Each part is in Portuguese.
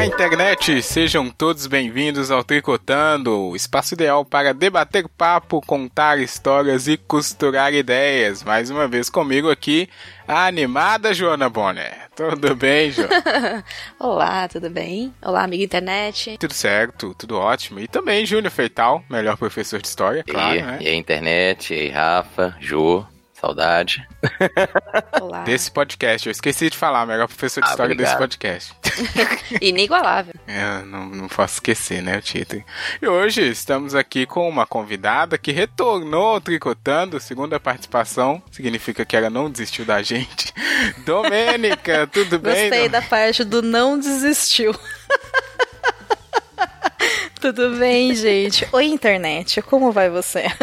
Olá, internet! Sejam todos bem-vindos ao Tricotando, o espaço ideal para debater papo, contar histórias e costurar ideias. Mais uma vez comigo aqui, a animada Joana Bonner. Tudo bem, Joana? Olá, tudo bem? Olá, amigo internet. Tudo certo, tudo ótimo. E também Júnior Feital, melhor professor de história, claro, e, né? E a internet, e aí, Rafa, Jô, Saudade. Olá. Desse podcast. Eu esqueci de falar, melhor professor de Ah, história desse obrigado. podcast. Inigualável. É, não, não posso esquecer, né, o título. E hoje estamos aqui com uma convidada que retornou Tricotando, segunda participação, significa que ela não desistiu da gente. Domênica, tudo bem? Gostei Dom- da parte do não desistiu. Tudo bem, gente? Oi, internet, como vai você?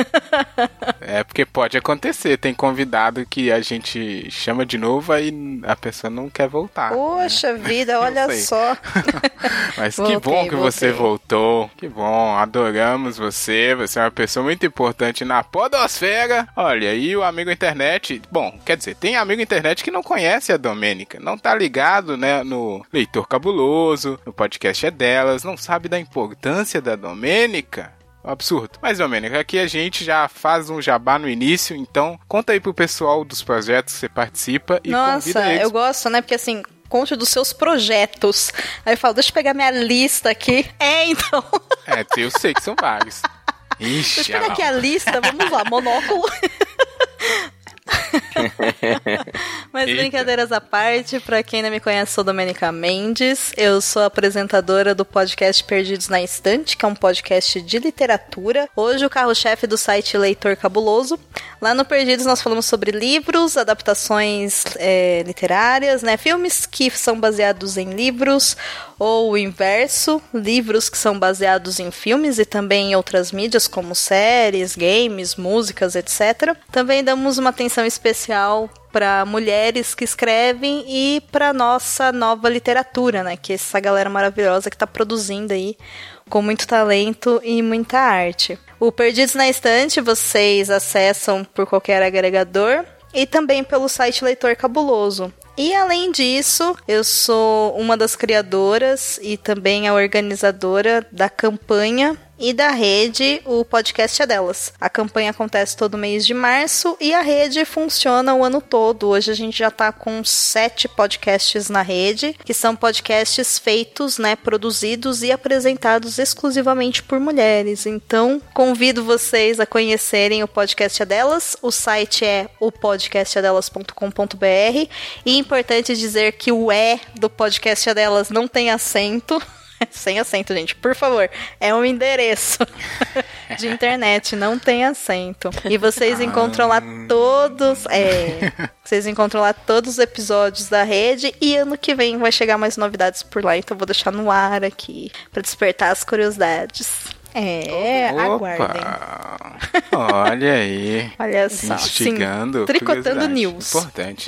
É porque pode acontecer, tem convidado que a gente chama de novo aí a pessoa não quer voltar. Poxa vida, olha só. Mas que Voltei, bom que você voltei. voltou. Que bom, adoramos você. Você é uma pessoa muito importante na podosfera. Olha, e o amigo internet. Bom, quer dizer, tem amigo internet que não conhece a Domênica. Não tá ligado, né, no Leitor Cabuloso, no podcast é delas, não sabe da importância da Domênica. Um Absurdo. Mas, Domênica, aqui a gente já faz um jabá no início, então conta aí pro pessoal dos projetos que você participa e Nossa, convida eles eu gosto, né? Porque assim, conte dos seus projetos. Aí eu falo, deixa eu pegar minha lista aqui. É, então. É, eu sei que são vários. Ixi, Deixa eu pegar aqui a lista, vamos lá, monóculo. Mas Eita. brincadeiras à parte, pra quem não me conhece, sou Domenica Mendes. Eu sou apresentadora do podcast Perdidos na Estante, que é um podcast de literatura. Hoje o carro-chefe do site Leitor Cabuloso. Lá no Perdidos nós falamos sobre livros, adaptações é, literárias, né? Filmes que são baseados em livros, ou o inverso, livros que são baseados em filmes e também em outras mídias como séries, games, músicas, etc. Também damos uma atenção especial para mulheres que escrevem e para nossa nova literatura, né? Que é essa galera maravilhosa que está produzindo aí com muito talento e muita arte. O Perdidos na Estante vocês acessam por qualquer agregador e também pelo site Leitor Cabuloso. E além disso, eu sou uma das criadoras e também a organizadora da campanha e da rede O Podcast é Delas. A campanha acontece todo mês de março e a rede funciona o ano todo. Hoje a gente já tá com sete podcasts na rede, que são podcasts feitos, né, produzidos e apresentados exclusivamente por mulheres. Então, convido vocês a conhecerem o Podcast é Delas. O site é opodcastadelas.com.br e é importante dizer que o E do Podcast é Delas não tem acento. Sem acento, gente, por favor. É um endereço de internet, não tem acento. E vocês encontram lá todos. É. Vocês encontram lá todos os episódios da rede. E ano que vem vai chegar mais novidades por lá. Então eu vou deixar no ar aqui pra despertar as curiosidades. É, aguardem. Olha aí. Olha só. Instigando. sim, tricotando news. Importante.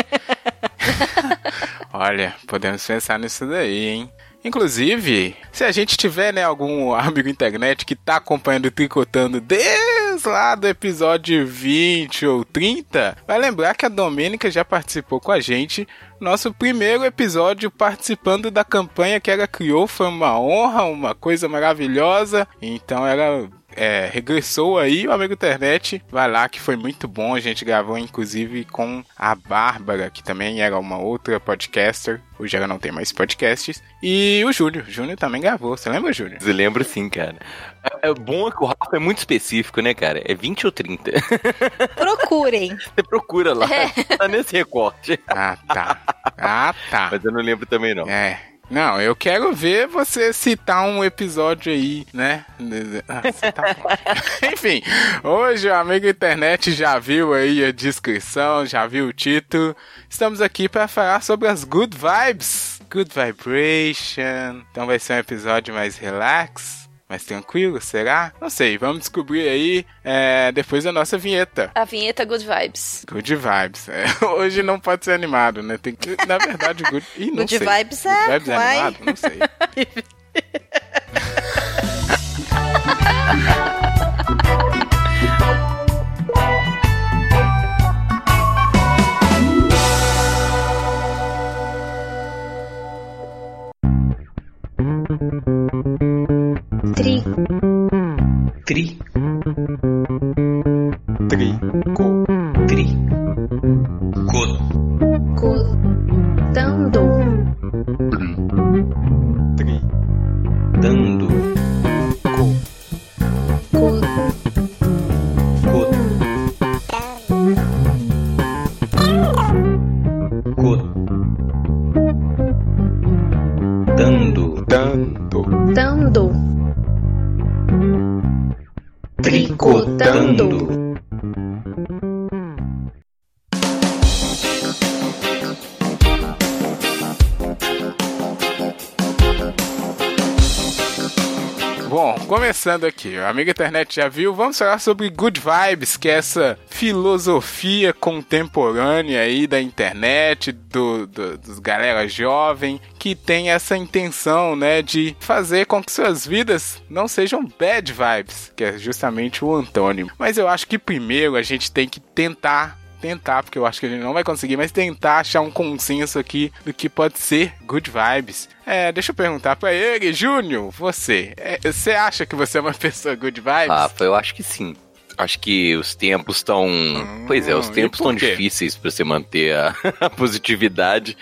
Olha, podemos pensar nisso daí, hein? Inclusive, se a gente tiver, né, algum amigo internet que tá acompanhando o Tricotando desde lá do episódio 20 ou 30, vai lembrar que a Domênica já participou com a gente nosso primeiro episódio participando da campanha que ela criou. Foi uma honra, uma coisa maravilhosa. Então ela é, regressou aí, o amigo internet. Vai lá que foi muito bom. A gente gravou inclusive com a Bárbara, que também era uma outra podcaster. Hoje ela não tem mais podcasts. E o Júnior. O Júnior também gravou. Você lembra, Júnior? Eu lembro sim, cara. É é bom que o Rafa é muito específico, né, cara? É 20 ou 30. Procurem. Você procura lá, tá nesse recorte. Ah, tá. Ah, tá. Mas eu não lembro também, não. É. Não, eu quero ver você citar um episódio aí, né? Ah, tá. Enfim, hoje o amigo internet já viu aí a descrição, já viu o título. Estamos aqui para falar sobre as good vibes, good vibration. Então vai ser um episódio mais relax, mais tranquilo, será? Não sei, vamos descobrir aí é, depois da nossa vinheta. A vinheta Good Vibes. Good vibes. É, hoje não pode ser animado, né? Tem que, na verdade, good. Ih, não Good sei. vibes é, Good vibes é animado? Não sei. Tri. Tri. Tri. Co. Tri. Co. Cotando. Tri. Dando. Tricotando. Começando aqui, o amigo internet já viu, vamos falar sobre Good Vibes, que é essa filosofia contemporânea aí da internet, do, do- dos galera jovem, que tem essa intenção, né, de fazer com que suas vidas não sejam bad vibes, que é justamente o antônimo. Mas eu acho que primeiro a gente tem que tentar tentar, porque eu acho que a gente não vai conseguir, mas tentar achar um consenso aqui do que pode ser good vibes. É, deixa eu perguntar pra ele, Júnior, você, é, você acha que você é uma pessoa good vibes? Rafa, eu acho que sim. Acho que os tempos estão. pois é, os tempos estão difíceis para você manter a, a positividade.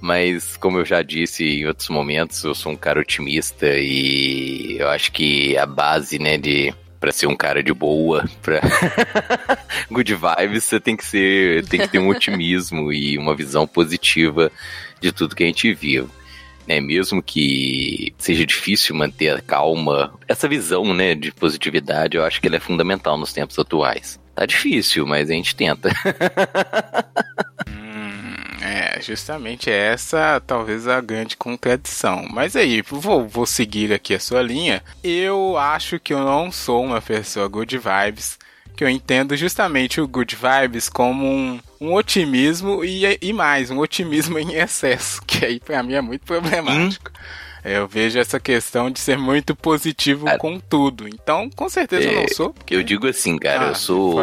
Mas, como eu já disse em outros momentos, eu sou um cara otimista e eu acho que a base, né, de. Pra ser um cara de boa, pra good vibes, você tem que ser, tem que ter um otimismo e uma visão positiva de tudo que a gente vive né? Mesmo que seja difícil manter a calma, essa visão, né, de positividade, eu acho que ela é fundamental nos tempos atuais. Tá difícil, mas a gente tenta. Hum, é, justamente essa talvez a grande contradição. Mas aí, vou, vou seguir aqui a sua linha. Eu acho que eu não sou uma pessoa good vibes. Que eu entendo justamente o good vibes como um, um otimismo e, e mais, um otimismo em excesso, que aí pra mim é muito problemático. Eu vejo essa questão de ser muito positivo Cara, com tudo. Então, com certeza eu não sou. porque- Eu digo assim, cara, Ah, eu sou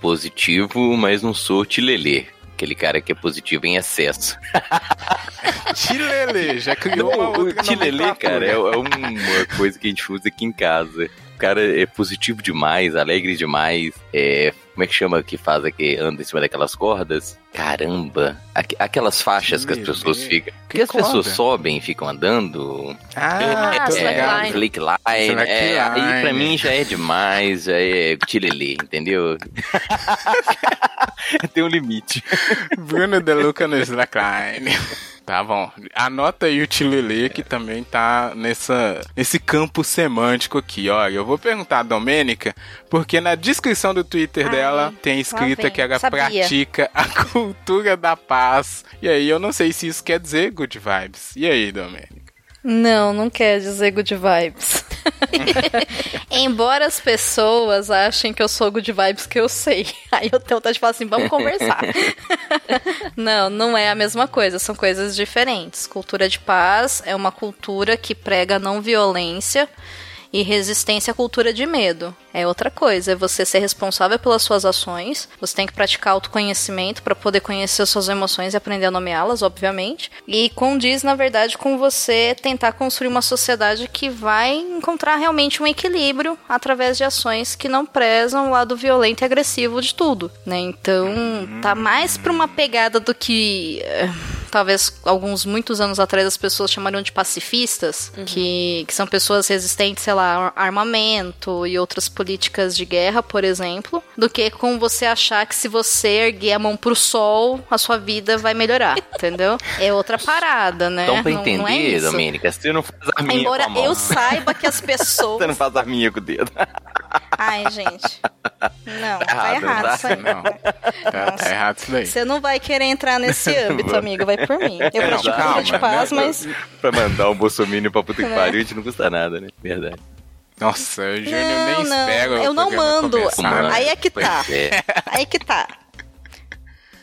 positivo, mas não sou tilelê. Aquele cara que é positivo em excesso. Tilele, já criou uma Não, o outra tilelê, cara, é, é uma coisa que a gente usa aqui em casa. O cara é positivo demais, alegre demais. É, como é que chama que faz aqui, anda em cima daquelas cordas? Caramba! Aqu- aquelas faixas que as pessoas ficam. Que Que as pessoas corda? sobem e ficam andando. Ah, Ah, tô slackline. Slackline. Slackline. É, aí pra mim já é demais, já é tilelê, entendeu? Tem um limite. Bruno De Luca no Slackline. Tá bom. Anota aí o Tilelê que também tá nessa, nesse campo semântico aqui. Olha, eu vou perguntar a Domênica, porque na descrição do Twitter Ai, dela tem escrita que ela Sabia. pratica a cultura da paz. E aí eu não sei se isso quer dizer good vibes. E aí, Domênica? Não, não quer dizer good vibes. Embora as pessoas achem que eu sou good vibes, que eu sei. Aí eu tenho vontade de falar assim, vamos conversar. não, não é a mesma coisa, são coisas diferentes. Cultura de paz é uma cultura que prega não violência e resistência à cultura de medo. É outra coisa, é você ser responsável pelas suas ações. Você tem que praticar autoconhecimento para poder conhecer as suas emoções e aprender a nomeá-las, obviamente. E condiz, na verdade, com você tentar construir uma sociedade que vai encontrar realmente um equilíbrio através de ações que não prezam o lado violento e agressivo de tudo, né? Então, tá mais pra uma pegada do que eh, talvez alguns muitos anos atrás as pessoas chamariam de pacifistas, que, que são pessoas resistentes, sei lá, a armamento e outras políticas de guerra, por exemplo, do que com você achar que se você erguer a mão pro sol, a sua vida vai melhorar, entendeu? É outra parada, né? Então, pra Não- não é entender, isso. Domênica, você não faz a minha Embora com a mão. eu saiba que as pessoas. Você não faz a minha com o dedo. Ai, gente. Não, tá, errado, errado, tá? isso aí. Não. Tá, tá errado isso daí. Você não vai querer entrar nesse âmbito, amigo. Vai por mim. Eu pratico calma, de paz, né? mas. pra mandar um bolsominion pra puta que Né? pariu, a gente não custa nada, né? Verdade. Nossa, Júnior Não, nem não, espera. o eu não mando. começar, né? Aí é que tá. É. Aí que tá.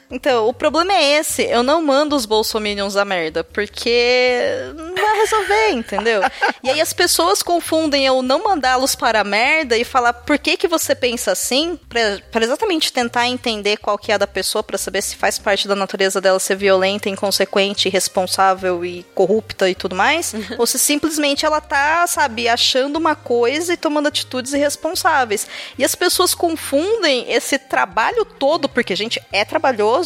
Então, o problema é esse. Eu não mando os bolsominions a merda, porque não vai resolver, entendeu? E aí as pessoas confundem eu não mandá-los para a merda e falar por que que você pensa assim, pra exatamente tentar entender qual que é a da pessoa, pra saber se faz parte da natureza dela ser violenta, inconsequente, irresponsável e corrupta e tudo mais, ou se simplesmente ela tá, sabe, achando uma coisa e tomando atitudes irresponsáveis. E as pessoas confundem esse trabalho todo, porque, gente, é trabalhoso,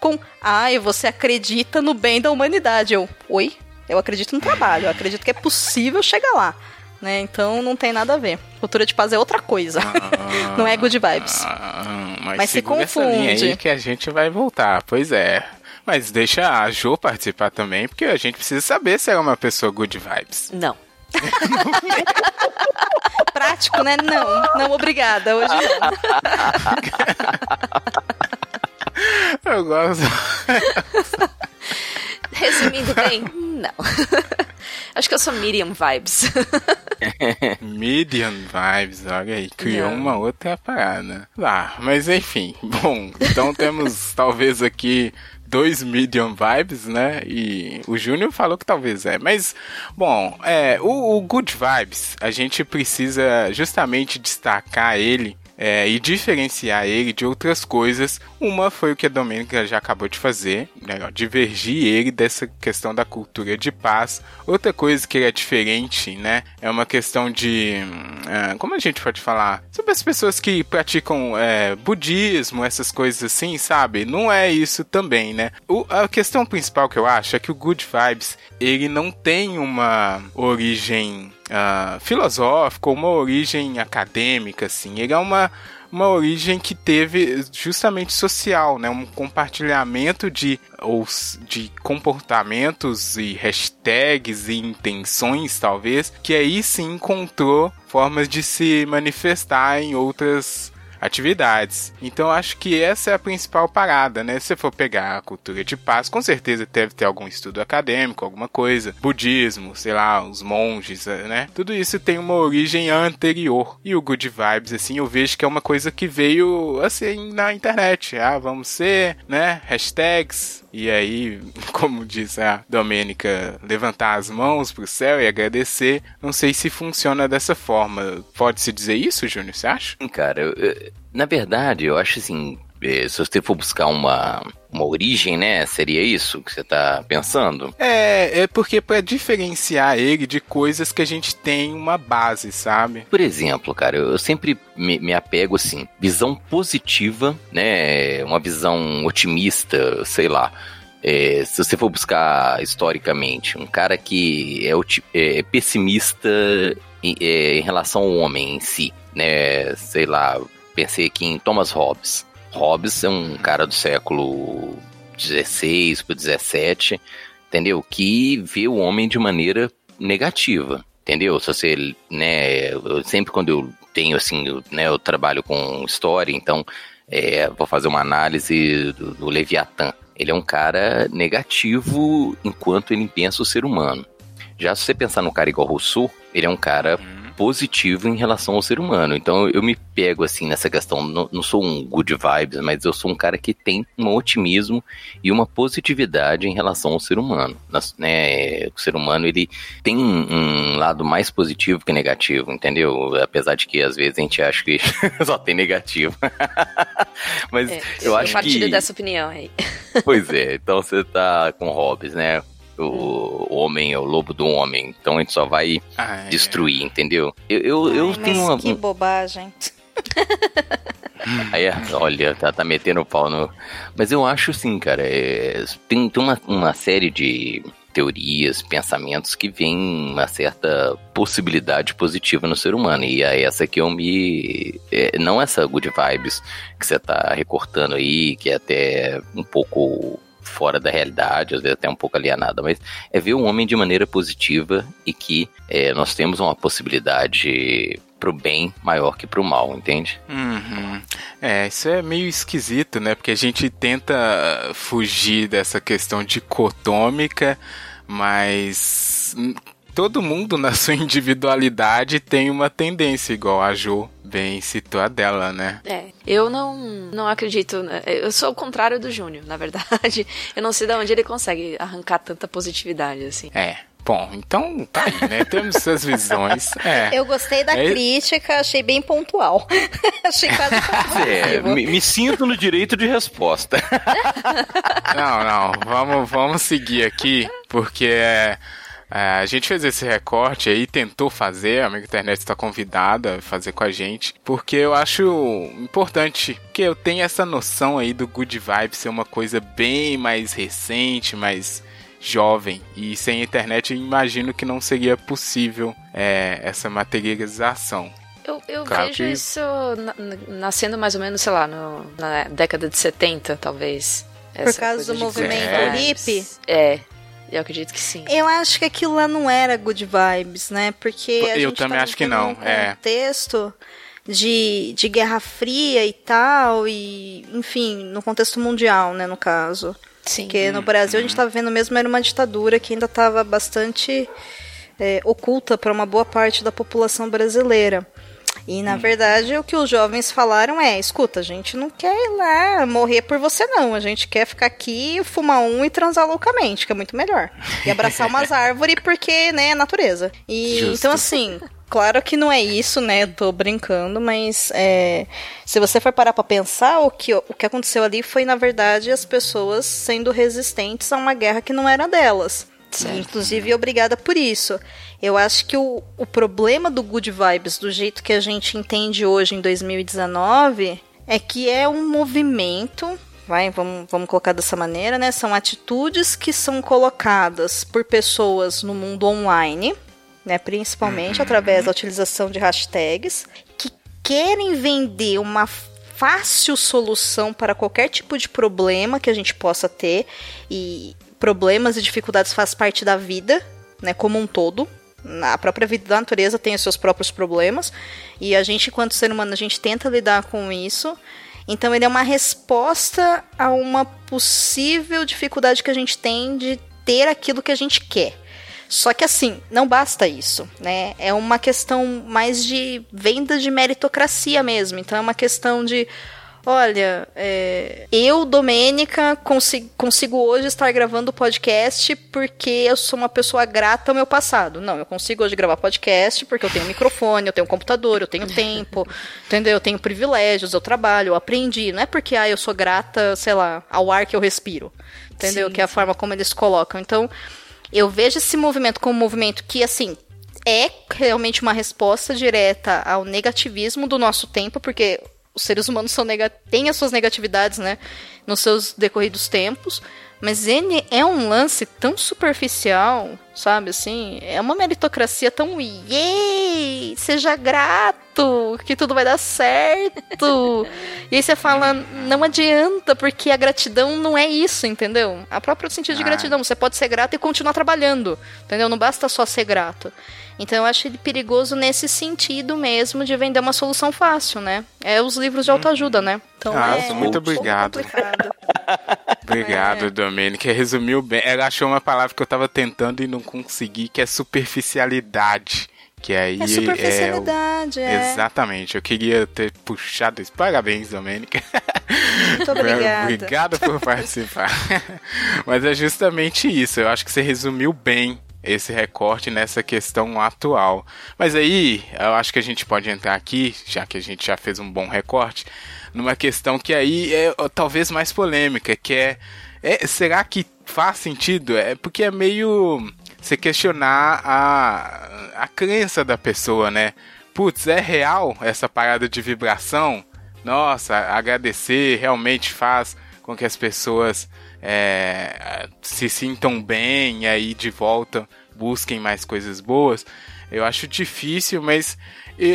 com, ai, você acredita no bem da humanidade. Eu, oi? Eu acredito no trabalho, eu acredito que é possível chegar lá. Né? Então não tem nada a ver. Cultura de paz é outra coisa. não é good vibes. Ah, mas, Mas se segura essa linha confunde. aí que a gente vai voltar. Pois é. Mas deixa a Jo participar também, porque a gente precisa saber se ela é uma pessoa good vibes. Não. Prático, né? Não, não, obrigada. Hoje não. Eu gosto. Resumindo bem, não. Acho que eu sou medium vibes. Medium vibes, olha aí, criou Não. uma outra parada. Lá, mas enfim, bom, então temos talvez aqui dois medium vibes, né? E o Júnior falou que talvez é, mas bom, é o, o good vibes a gente precisa justamente destacar ele. É, e diferenciar ele de outras coisas. Uma foi o que a Domênica já acabou de fazer, né, ó, divergir ele dessa questão da cultura de paz. Outra coisa que ele é diferente, né, é uma questão de, hum, ah, como a gente pode falar, sobre as pessoas que praticam é, budismo, essas coisas assim, sabe? Não é isso também, né? O- a questão principal que eu acho é que o Good Vibes ele não tem uma origem filosófica ou uma origem acadêmica, assim. Ele é uma uma origem que teve justamente social, né? Um compartilhamento de, ou, de comportamentos e hashtags e intenções, talvez, que aí sim encontrou formas de se manifestar em outras atividades. Então acho que essa é a principal parada, né? Se for pegar a cultura de paz, com certeza deve ter algum estudo acadêmico, alguma coisa, budismo, sei lá, os monges, né? Tudo isso tem uma origem anterior. E o good vibes assim, eu vejo que é uma coisa que veio assim na internet. Ah, vamos ser, né? Hashtags e aí, como diz a Domênica, levantar as mãos pro céu e agradecer. Não sei se funciona dessa forma. Pode-se dizer isso, Júnior? Você acha? Cara, eu- eu- na verdade, eu acho assim, se você for buscar uma, uma origem, né, seria isso que você tá pensando? É, é porque para diferenciar ele de coisas que a gente tem uma base, sabe? Por exemplo, cara, eu sempre me, me apego assim, visão positiva, né, uma visão otimista, sei lá. É, se você for buscar historicamente, um cara que é, oti- é pessimista em, é, em relação ao homem em si, né, sei lá, pensei aqui em Thomas Hobbes. Hobbes é um cara do século XVI para 17, entendeu? Que vê o homem de maneira negativa, entendeu? Se você, né, eu, sempre quando eu tenho assim, eu, né, eu trabalho com história, então é, vou fazer uma análise do, do Leviatã. Ele é um cara negativo enquanto ele pensa o ser humano. Já se você pensar no cara igual Rousseau, ele é um cara positivo em relação ao ser humano. Então eu me pego assim nessa questão. Não, não sou um good vibes, mas eu sou um cara que tem um otimismo e uma positividade em relação ao ser humano. Nas- né, o ser humano ele tem um, lado mais positivo que negativo, entendeu? Apesar de que às vezes a gente acha que só tem negativo. mas É, eu acho que dessa opinião aí. Pois é, então você tá com Hobbes, né? O homem é o lobo do homem, então a gente só vai Ah, é. destruir, entendeu? Eu, eu, eu Ai, tenho uma. que bobagem. Aí, olha, tá, tá metendo o pau no. Mas eu acho assim, cara, é, tem, tem uma, uma série de teorias, pensamentos que vem uma certa possibilidade positiva no ser humano. E é essa que eu me. é, não essa good vibes que você tá recortando aí, que é até um pouco fora da realidade, às vezes até um pouco alienada, mas é ver o homem de maneira positiva e que é, nós temos uma possibilidade pro bem maior que pro mal, entende? Uhum. É, isso é meio esquisito, né? Porque a gente tenta fugir dessa questão dicotômica, mas todo mundo na sua individualidade tem uma tendência, igual a Jo bem citou a dela, né? É, eu não, não acredito. né? Eu sou o contrário do Júnior, na verdade. Eu não sei de onde ele consegue arrancar tanta positividade, assim. É. Bom, então tá aí, né? Temos essas visões. É. Eu gostei da É- crítica, achei bem pontual. achei quase É, me, me sinto no direito de resposta. Não, não, vamos, vamos seguir aqui, porque é, a gente fez esse recorte aí, tentou fazer, a Amiga Internet está convidada a fazer com a gente, porque eu acho importante, que eu tenho essa noção aí do Good Vibe ser uma coisa bem mais recente, mais jovem, e sem a internet eu imagino que não seria possível é, essa materialização. Eu, eu Claro vejo que- isso na- na- nascendo mais ou menos, sei lá, no- na década de 70, talvez. Por causa do movimento É. hippie? É, eu acredito que sim. Eu acho que aquilo lá não era good vibes, né? Porque a Eu gente também tá acho que não, é. contexto de, de Guerra Fria e tal, e enfim, no contexto mundial, né, no caso. Sim. Porque no Brasil a gente estava vendo mesmo era uma ditadura que ainda estava bastante é, oculta para uma boa parte da população brasileira. E na verdade o que os jovens falaram é: escuta, a gente não quer ir lá morrer por você, não. A gente quer ficar aqui, fumar um e transar loucamente, que é muito melhor. E abraçar umas árvores porque, né, é natureza. E Justo. então, assim. Claro que não é isso, né? Tô brincando, mas é, se você for parar pra pensar, o que, o que aconteceu ali foi, na verdade, as pessoas sendo resistentes a uma guerra que não era delas. Certo. Inclusive, obrigada por isso. Eu acho que o, o problema do Good Vibes, do jeito que a gente entende hoje em 2019, é que é um movimento. Vai, vamos, vamos colocar dessa maneira, né? São atitudes que são colocadas por pessoas no mundo online, né? Principalmente através da utilização de hashtags, que querem vender uma fácil solução para qualquer tipo de problema que a gente possa ter. E problemas e dificuldades faz parte da vida, né? Como um todo. A própria vida da natureza tem os seus próprios problemas. E a gente, enquanto ser humano, a gente tenta lidar com isso. Então ele é uma resposta a uma possível dificuldade que a gente tem de ter aquilo que a gente quer. Só que assim, não basta isso, né? É uma questão mais de venda de meritocracia mesmo. Então é uma questão de, olha, é, eu, Domênica, consigo, consigo hoje estar gravando podcast porque eu sou uma pessoa grata ao meu passado. Não, eu consigo hoje gravar podcast porque eu tenho um microfone, eu tenho um computador, eu tenho tempo, entendeu? Eu tenho privilégios, eu trabalho, eu aprendi. Não é porque ah, eu sou grata, sei lá, ao ar que eu respiro, entendeu? Sim. Que é a forma como eles colocam. Então, eu vejo esse movimento como um movimento que, assim, é realmente uma resposta direta ao negativismo do nosso tempo, porque os seres humanos são têm as suas negatividades, né, nos seus decorridos tempos, mas ele é um lance tão superficial, sabe, assim, é uma meritocracia tão yay, seja grato, que tudo vai dar certo. e aí você fala, não adianta, porque a gratidão não é isso, entendeu? A próprio sentido de Ah. gratidão, você pode ser grato e continuar trabalhando, entendeu? Não basta só ser grato. Então eu acho ele perigoso nesse sentido mesmo de vender uma solução fácil, né? É os livros de autoajuda, né? Então Ah, é muito obrigado. Obrigado, É. Domênica. Resumiu bem. Ela achou uma palavra que eu tava tentando e não consegui, que é superficialidade. Que aí É superficialidade, é. é. Exatamente. Eu queria ter puxado isso. Parabéns, Domênica. Muito obrigada. Obrigado por participar. Mas é justamente isso. Eu acho que você resumiu bem esse recorte nessa questão atual. Mas aí, eu acho que a gente pode entrar aqui, já que a gente já fez um bom recorte, numa questão que aí é talvez mais polêmica, que é, é será que faz sentido? É porque é meio você questionar a, a crença da pessoa, né? Putz, é real essa parada de vibração? Nossa, agradecer realmente faz com que as pessoas é, se sintam bem e aí de volta busquem mais coisas boas. Eu acho difícil, mas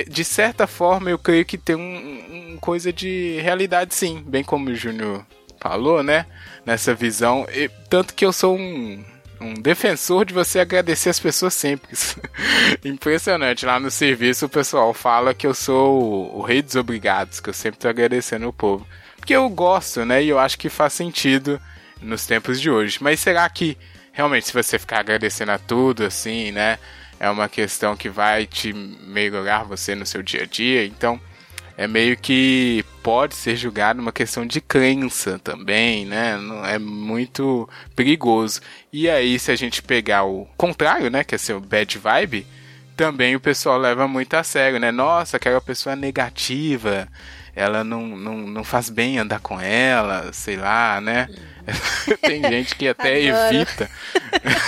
de certa forma eu creio que tem um, um coisa de realidade sim, bem como o Júnior falou, né? Nessa visão. E, tanto que eu sou um, um defensor de você agradecer as pessoas sempre. Impressionante. Lá no serviço o pessoal fala que eu sou o, o rei dos obrigados, que eu sempre tô agradecendo o povo. Porque eu gosto, né? E eu acho que faz sentido nos tempos de hoje. Mas será que realmente se você ficar agradecendo a tudo assim, né? É uma questão que vai te melhorar você no seu dia a dia. Então, é meio que pode ser julgado uma questão de crença também, né? É muito perigoso. E aí, se a gente pegar o contrário, né? Que é ser o bad vibe, também o pessoal leva muito a sério, né? Nossa, aquela pessoa é negativa, ela não, não, não faz bem andar com ela, sei lá, né? Tem gente que até evita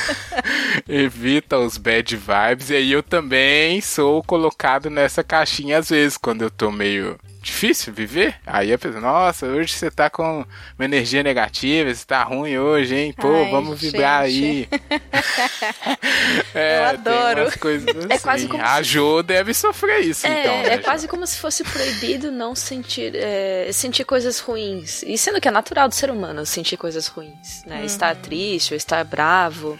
evita os bad vibes. E aí eu também sou colocado nessa caixinha às vezes, quando eu tô meio difícil viver. Aí a pessoa, nossa, hoje você tá com uma energia negativa, você tá ruim hoje, hein? Pô, Ai, vamos vibrar gente. aí. É, Eu adoro. assim. É quase como A Jo deve sofrer isso, É, então. né, é Jo? quase como se fosse proibido não sentir, é, sentir coisas ruins. E sendo que é natural do ser humano sentir coisas ruins, né? Estar triste ou estar bravo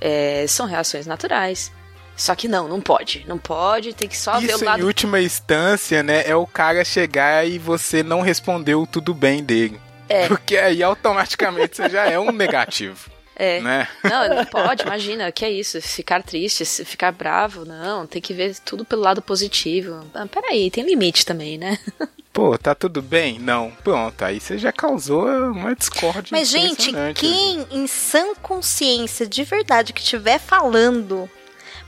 é, são reações naturais. Só que não, não pode. Não pode, tem que só ver Isso o lado. em última instância, né, é o cara chegar e você não respondeu o tudo bem dele. É. Porque aí automaticamente você já é um negativo, É. né? Não, não pode, imagina, que é isso, ficar triste, ficar bravo, não, tem que ver tudo pelo lado positivo. Ah, peraí, tem limite também, né? Pô, tá tudo bem? Não. Pronto, aí você já causou uma discórdia Mas, gente, quem em sã consciência de verdade que estiver falando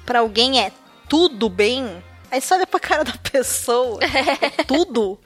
pra alguém é tudo bem, aí você olha pra cara da pessoa, tudo.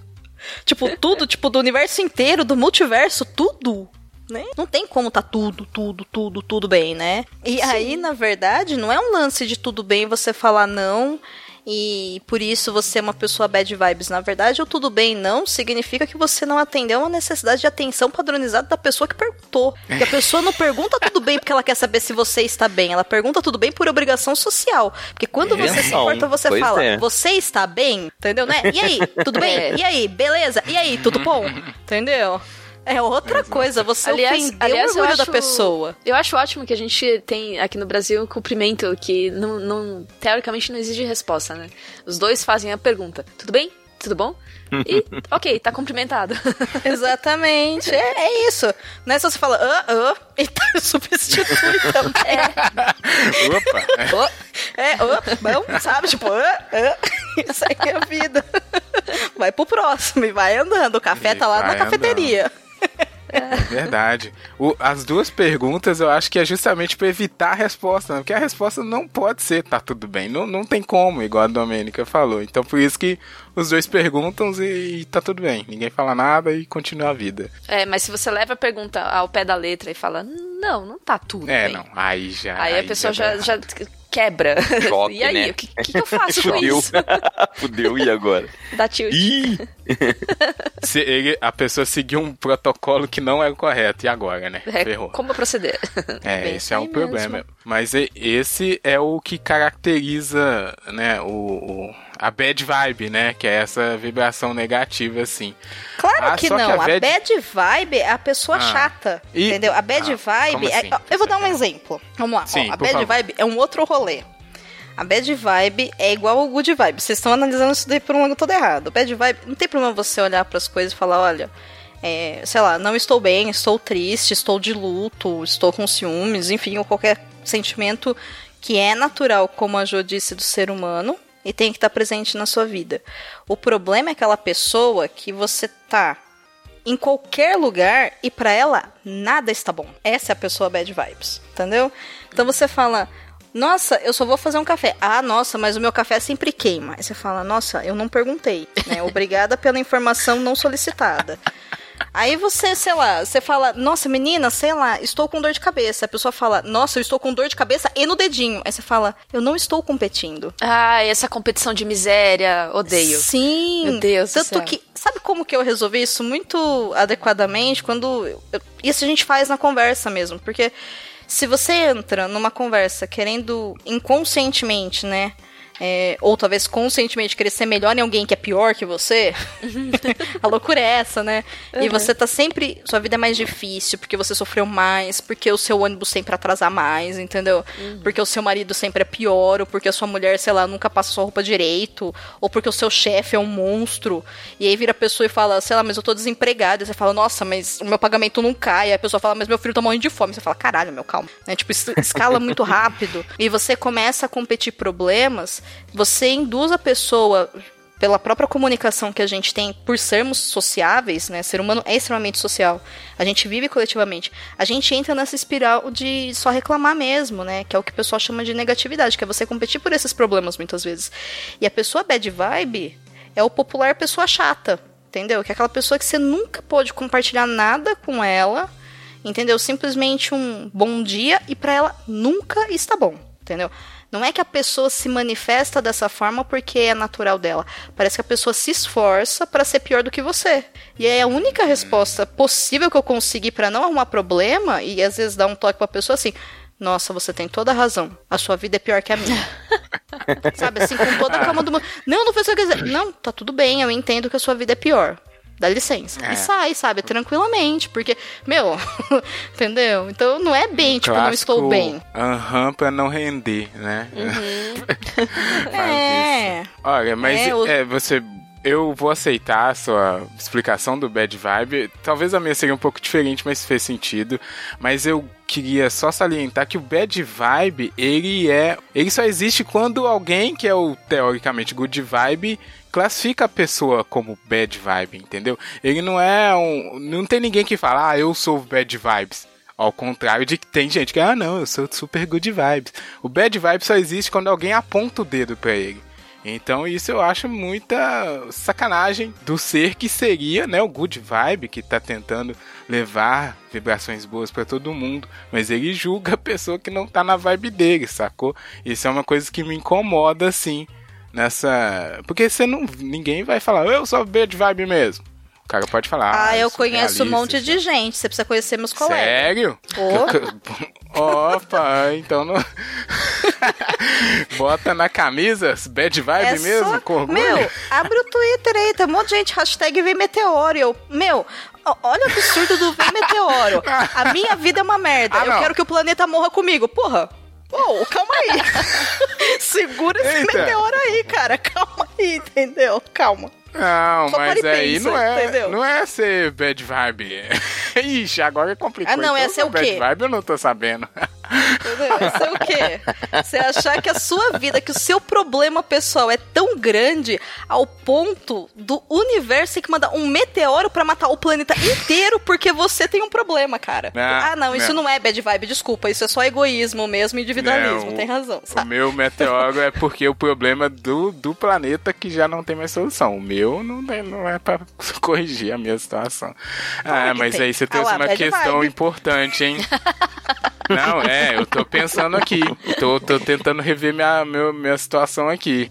Tipo, tudo, tipo, do universo inteiro, do multiverso, tudo. Né? Não tem como tá tudo, tudo, tudo, tudo bem, né? E aí, na verdade, não é um lance de tudo bem você falar não e por isso você é uma pessoa bad vibes. Na verdade, o tudo bem não significa que você não atendeu uma necessidade de atenção padronizada da pessoa que perguntou. E a pessoa não pergunta tudo bem porque ela quer saber se você está bem. Ela pergunta tudo bem por obrigação social. Porque quando você se importa, você fala, é. você está bem? Entendeu, né? E aí, tudo bem? É. E aí, beleza? E aí, tudo bom? Entendeu? É outra coisa, você Aliás- ofendeu aliás, o orgulho da acho- pessoa. Eu acho ótimo que a gente tem aqui no Brasil um cumprimento que não, não- teoricamente não exige resposta, né? Os dois fazem a pergunta: tudo bem? Tudo bom? E, ok, tá cumprimentado. Exatamente. É, é isso. Não é só você fala, ah, ah, e tá, substitui também. Opa! Oh, é, oh, bom, sabe? Tipo, ah, ah, e segue a vida. Vai pro próximo e vai andando. O café E tá lá na cafeteria. É verdade. O- as duas perguntas eu acho que é justamente pra evitar a resposta, né? porque a resposta não pode ser tá tudo bem. Não, não tem como, igual a Domênica falou. Então por isso que os dois perguntam e, e tá tudo bem. Ninguém fala nada e continua a vida. É, mas se você leva a pergunta ao pé da letra e fala: não, não tá tudo É, bem. não. Aí já. Aí a pessoa já, já quebra. Choque, e aí, né? o que, que que eu faço com Fudeu. isso? Fudeu, e agora? Dá tilt. Ih! Se ele- a pessoa seguiu um protocolo que não é o correto. E agora, né? É, Ferrou. como proceder? É, Bem esse é isso o aí problema. mesmo. Mas esse é o que caracteriza, né, o, o- a bad vibe, né, que é essa vibração negativa, assim. Claro Ah, que só que não. a a, bad- bad... vibe é a pessoa Ah. chata. E- Entendeu? A bad Ah, vibe. é- assim? ó, eu vou dar um exemplo. Vamos lá. ó, Sim, a por bad favor. vibe é um outro rolê. A bad vibe é igual ao good vibe. Vocês estão analisando isso daí por um ângulo todo errado. Bad vibe, não tem problema você olhar para as coisas e falar, olha, é, sei lá, não estou bem, estou triste, estou de luto, estou com ciúmes, enfim, ou qualquer sentimento que é natural, como a Jo disse, do ser humano e tem que estar presente na sua vida. O problema é aquela pessoa que você tá em qualquer lugar e pra ela nada está bom. Essa é a pessoa bad vibes, entendeu? Então você fala, nossa, eu só vou fazer um café. Ah, nossa, mas o meu café sempre queima. Aí você fala, nossa, eu não perguntei, né? Obrigada pela informação não solicitada. Aí você, sei lá, você fala, nossa, menina, sei lá, estou com dor de cabeça. A pessoa fala, nossa, eu estou com dor de cabeça e no dedinho. Aí você fala, eu não estou competindo. Ah, essa competição de miséria, odeio. Sim. Meu Deus do Tanto céu. que, sabe como que eu resolvi isso muito adequadamente? Quando. eu- eu- isso a gente faz na conversa mesmo. Porque se você entra numa conversa querendo inconscientemente, né? É, ou talvez conscientemente querer ser melhor em alguém que é pior que você, a loucura é essa, né? E você tá sempre. Sua vida é mais difícil porque você sofreu mais, porque o seu ônibus sempre atrasa mais, entendeu? Porque o seu marido sempre é pior, ou porque a sua mulher, sei lá, nunca passa sua roupa direito, ou porque o seu chefe é um monstro. E aí vira a pessoa e fala, sei lá, mas eu tô desempregado. E você fala, nossa, mas o meu pagamento não cai. Aí a pessoa fala, mas meu filho tá morrendo de fome. Você fala, caralho, meu, calma. Né? Tipo, es- escala muito rápido. E você começa a competir problemas, você induz a pessoa pela própria comunicação que a gente tem, por sermos sociáveis, né? Ser humano é extremamente social. A gente vive coletivamente. A gente entra nessa espiral de só reclamar mesmo, né? Que é o que o pessoal chama de negatividade, que é você competir por esses problemas muitas vezes. E a pessoa bad vibe é o popular pessoa chata, entendeu? Que é aquela pessoa que você nunca pode compartilhar nada com ela, entendeu? Simplesmente um bom dia e para ela nunca está bom, entendeu? Não é que a pessoa se manifesta dessa forma porque é natural dela. Parece que a pessoa se esforça para ser pior do que você. E é a única resposta possível que eu consegui para não arrumar problema e às vezes dar um toque pra pessoa assim: "Nossa, você tem toda a razão. A sua vida é pior que a minha." Sabe assim, com toda a calma do mundo. Não, não foi isso que eu quis dizer. Não, tá tudo bem, eu entendo que a sua vida é pior. Dá licença. É. E sai, sabe? Tranquilamente. Porque, meu, entendeu? Então não é bem, tipo, não estou bem. Aham, pra não render, né? Faz É. isso. Olha, mas É, o- é, você. Eu vou aceitar a sua explicação do bad vibe. Talvez a minha seria um pouco diferente, mas fez sentido. Mas eu queria só salientar que o bad vibe, ele é. Ele só existe quando alguém que é o teoricamente good vibe classifica a pessoa como bad vibe, entendeu? Ele não é um. Não tem ninguém que fala, ah, eu sou bad vibes. Ao contrário de que tem gente que, ah, não, eu sou super good vibes. O bad vibe só existe quando alguém aponta o dedo pra ele. Então isso eu acho muita sacanagem do ser que seria, né, o good vibe que tá tentando levar vibrações boas pra todo mundo, mas ele julga a pessoa que não tá na vibe dele, sacou? Isso é uma coisa que me incomoda assim, nessa, porque você não ninguém vai falar, eu sou bad vibe mesmo. O cara pode falar, Ah, eu sou conheço um monte de gente. Você precisa conhecer meus colegas. Sério? Ô. Opa, então não. Bota na camisa, bad vibe É mesmo, só- com orgulho. Meu, abre o Twitter aí, tem um monte de gente, hashtag vem meteoro. Eu, meu, olha o absurdo do vem meteoro. A minha vida é uma merda. Ah, eu quero que o planeta morra comigo. Porra. Uou, calma aí. Segura esse Eita. meteoro aí, cara. Calma aí, entendeu? Calma. Não, Só mas e aí pensa, não é, entendeu? não é ser bad vibe. Ixi, agora complicou. Ah, não, é Então, ser o bad quê? vibe eu não tô sabendo. Entendeu? Isso é o quê? Você achar que a sua vida, que o seu problema pessoal é tão grande ao ponto do universo ter que mandar um meteoro pra matar o planeta inteiro porque você tem um problema, cara. Não, ah, não, isso não. não é bad vibe, desculpa. Isso é só egoísmo mesmo, individualismo. Não, tem razão, O sabe? meu meteoro é porque o problema do, do planeta que já não tem mais solução. O meu não, tem- não é pra corrigir a minha situação. Ah, mas tem. aí você Ah trouxe lá, uma questão vibe. importante, hein? Não, é, eu tô pensando aqui. Tô, tô tentando rever minha, meu- minha situação aqui.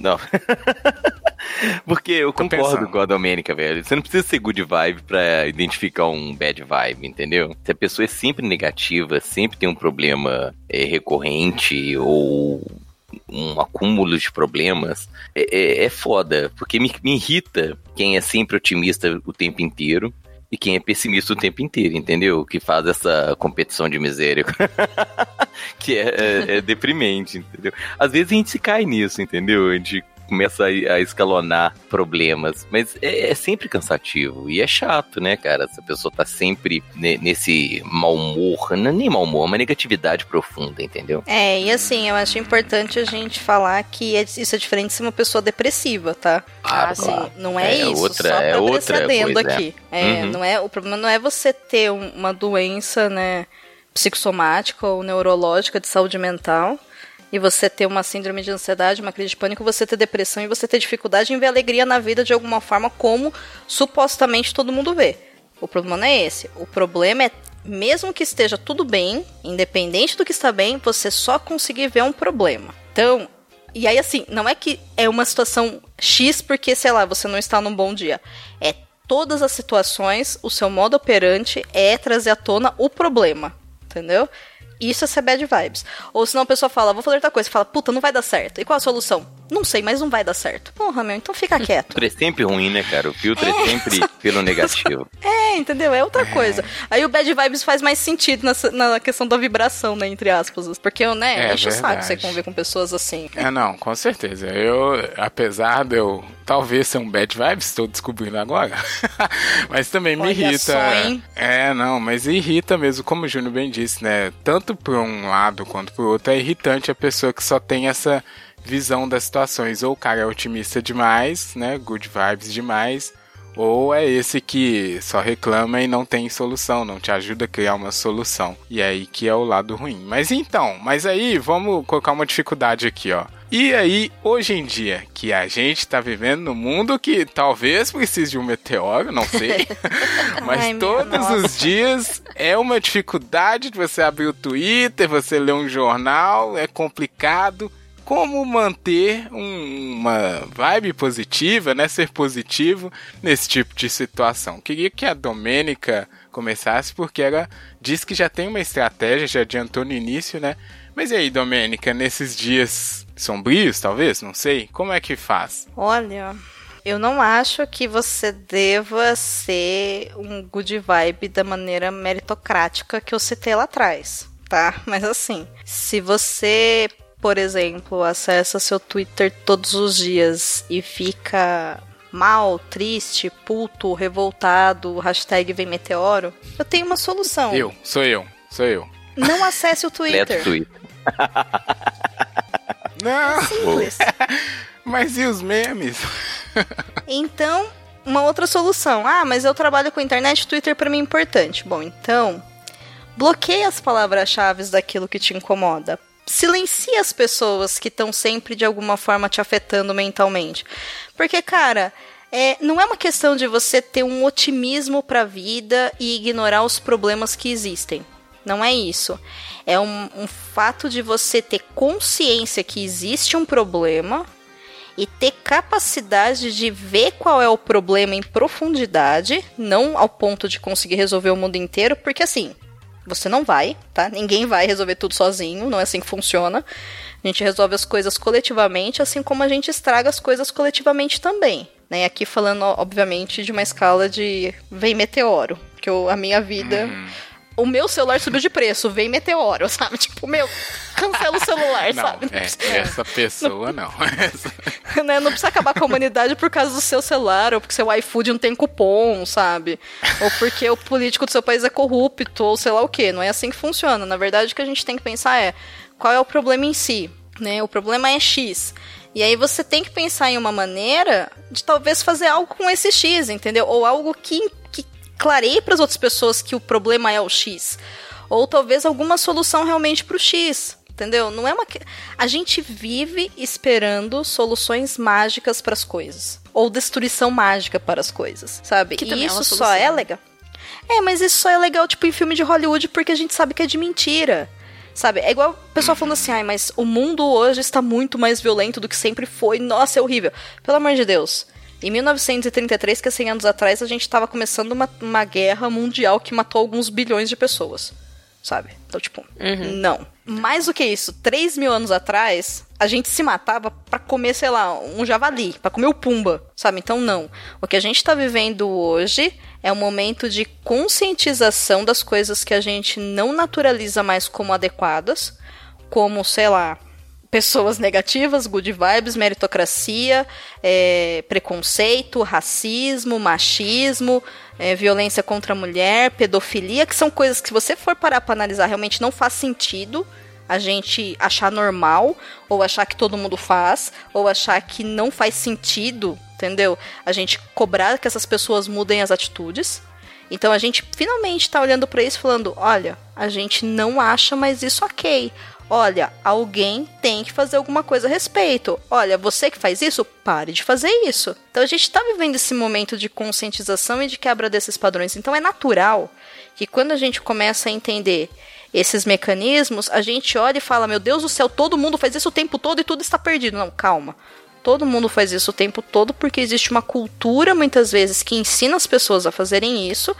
Não. Porque eu Tô concordo pensando. com a Domênica, velho. Você não precisa ser good vibe pra identificar um bad vibe, entendeu? Se a pessoa é sempre negativa, sempre tem um problema é, recorrente ou um acúmulo de problemas, é, é- é foda. Porque me, me irrita quem é sempre otimista o tempo inteiro. E quem é pessimista o tempo inteiro, entendeu? Que faz essa competição de miséria. que é, é- é deprimente, entendeu? Às vezes a gente se cai nisso, entendeu? A gente começa a, escalonar problemas, mas é, é sempre cansativo e é chato, né, cara? Se a pessoa tá sempre ne- nesse mau humor, não é nem mau humor, é uma negatividade profunda, entendeu? É, e assim, eu acho importante a gente falar que é- isso é diferente de ser uma pessoa depressiva, tá? Ah, assim, claro. não é, É isso, outra- só pra é abrir outra coisa, é. aqui. É, Uhum. não é, o problema não é você ter um- uma doença, né, psicossomática ou neurológica de saúde mental e você ter uma síndrome de ansiedade, uma crise de pânico, você ter depressão e você ter dificuldade em ver alegria na vida de alguma forma como supostamente todo mundo vê. O problema não é esse. O problema é mesmo que esteja tudo bem, independente do que está bem, você só conseguir ver um problema. Então, e aí assim, não é que é uma situação X porque, sei lá, você não está num bom dia. É todas as situações, o seu modo operante é trazer à tona o problema, entendeu? Isso é ser bad vibes. Ou senão a pessoa fala, vou fazer outra coisa, fala, puta, não vai dar certo. E qual a solução? Não sei, mas não vai dar certo. Porra, meu, então fica O quieto. filtro é sempre ruim, né, cara? O filtro é sempre pelo negativo. É, entendeu? É outra coisa. Aí o bad vibes faz mais sentido nessa- na questão da vibração, né, entre aspas. Porque, né, É enche o saco verdade. você conviver com pessoas assim. É, não, com certeza. Eu, apesar de eu talvez ser um bad vibes, estou descobrindo agora. mas também me Olha irrita. só, hein? É, não, mas irrita mesmo, como o Júnior bem disse, né? Tanto por um lado quanto por outro, é irritante a pessoa que só tem essa visão das situações. Ou o cara é otimista demais, né? Good vibes demais. Ou é esse que só reclama e não tem solução, não te ajuda a criar uma solução. E é aí que é o lado ruim. Mas então, mas aí vamos colocar uma dificuldade aqui, ó. E aí, hoje em dia, que a gente tá vivendo num mundo que talvez precise de um meteoro, não sei. mas Ai, todos os dias é uma dificuldade de você abrir o Twitter, você ler um jornal, é complicado como manter um- uma vibe positiva, né? Ser positivo nesse tipo de situação. Queria que a Domênica começasse, porque ela diz que já tem uma estratégia, já adiantou no início, né? Mas e aí, Domênica, nesses dias sombrios, talvez? Não sei. Como é que faz? Olha, eu não acho que você deva ser um good vibe da maneira meritocrática que eu citei lá atrás, tá? Mas assim, se você, por exemplo, acessa seu Twitter todos os dias e fica mal, triste, puto, revoltado, hashtag vem meteoro, eu tenho uma solução. Eu, sou eu, sou eu. Não acesse o Twitter. Twitter. Não, Simples. mas e os memes? Então, uma outra solução. Ah, mas eu trabalho com internet, Twitter pra mim é importante. Bom, então, bloqueia as palavras-chave daquilo que te incomoda. Silencia as pessoas que estão sempre de alguma forma te afetando mentalmente. Porque, cara, é, não é uma questão de você ter um otimismo pra vida e ignorar os problemas que existem. Não é isso. É um, um fato de você ter consciência que existe um problema e ter capacidade de ver qual é o problema em profundidade, não ao ponto de conseguir resolver o mundo inteiro, porque assim, você não vai, tá? Ninguém vai resolver tudo sozinho, não é assim que funciona. A gente resolve as coisas coletivamente, assim como a gente estraga as coisas coletivamente também. Né? Aqui falando, obviamente, de uma escala de vem meteoro, que eu, a minha vida. O meu celular subiu de preço, vem meteoro, sabe? Tipo, meu, cancela o celular, Não, sabe? é, essa pessoa não. Essa- né? Não precisa acabar com a humanidade por causa do seu celular, ou porque seu iFood não tem cupom, sabe? Ou porque o político do seu país é corrupto, ou sei lá o quê. Não é assim que funciona. Na verdade, o que a gente tem que pensar é qual é o problema em si, né? O problema é X. E aí você tem que pensar em uma maneira de talvez fazer algo com esse X, entendeu? Ou algo que, que clareie para as outras pessoas que o problema é o X. Ou talvez alguma solução realmente para o X. Entendeu? Não é uma. A gente vive esperando soluções mágicas para as coisas. Ou destruição mágica para as coisas, sabe? Que e é isso uma só é né? legal. É, mas isso só é legal, tipo, em filme de Hollywood, porque a gente sabe que é de mentira. Sabe? É igual o pessoal falando assim, ai, mas o mundo hoje está muito mais violento do que sempre foi. Nossa, é horrível. Pelo amor de Deus. Em 1933, que é 100 anos atrás, a gente estava começando uma, uma guerra mundial que matou alguns bilhões de pessoas. Sabe? Então, tipo, não. Mais do que isso, 3 mil anos atrás, a gente se matava pra comer, sei lá, um javali, pra comer o pumba, sabe? Então, não. O que a gente tá vivendo hoje é um momento de conscientização das coisas que a gente não naturaliza mais como adequadas, como, sei lá, pessoas negativas, good vibes, meritocracia, é, preconceito, racismo, machismo, é, violência contra a mulher, pedofilia, que são coisas que se você for parar para analisar realmente não faz sentido a gente achar normal, ou achar que todo mundo faz, ou achar que não faz sentido, entendeu? A gente cobrar que essas pessoas mudem as atitudes. Então a gente finalmente tá olhando para isso falando: olha, a gente não acha mais isso ok. Olha, alguém tem que fazer alguma coisa a respeito. Olha, você que faz isso, pare de fazer isso. Então a gente tá vivendo esse momento de conscientização e de quebra desses padrões. Então é natural que quando a gente começa a entender esses mecanismos, a gente olha e fala: Meu Deus do céu, todo mundo faz isso o tempo todo e tudo está perdido. Não, calma. Todo mundo faz isso o tempo todo porque existe uma cultura, muitas vezes, que ensina as pessoas a fazerem isso.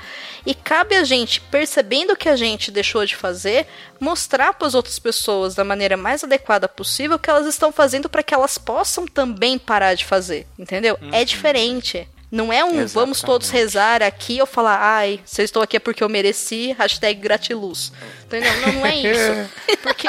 E cabe a gente, percebendo que a gente deixou de fazer, mostrar para as outras pessoas da maneira mais adequada possível o que elas estão fazendo para que elas possam também parar de fazer. Entendeu? É diferente. Não é um vamos todos rezar aqui ou falar, ai, se eu estou aqui é porque eu mereci, hashtag gratiluz. Entendeu? Não, não é isso. Porque,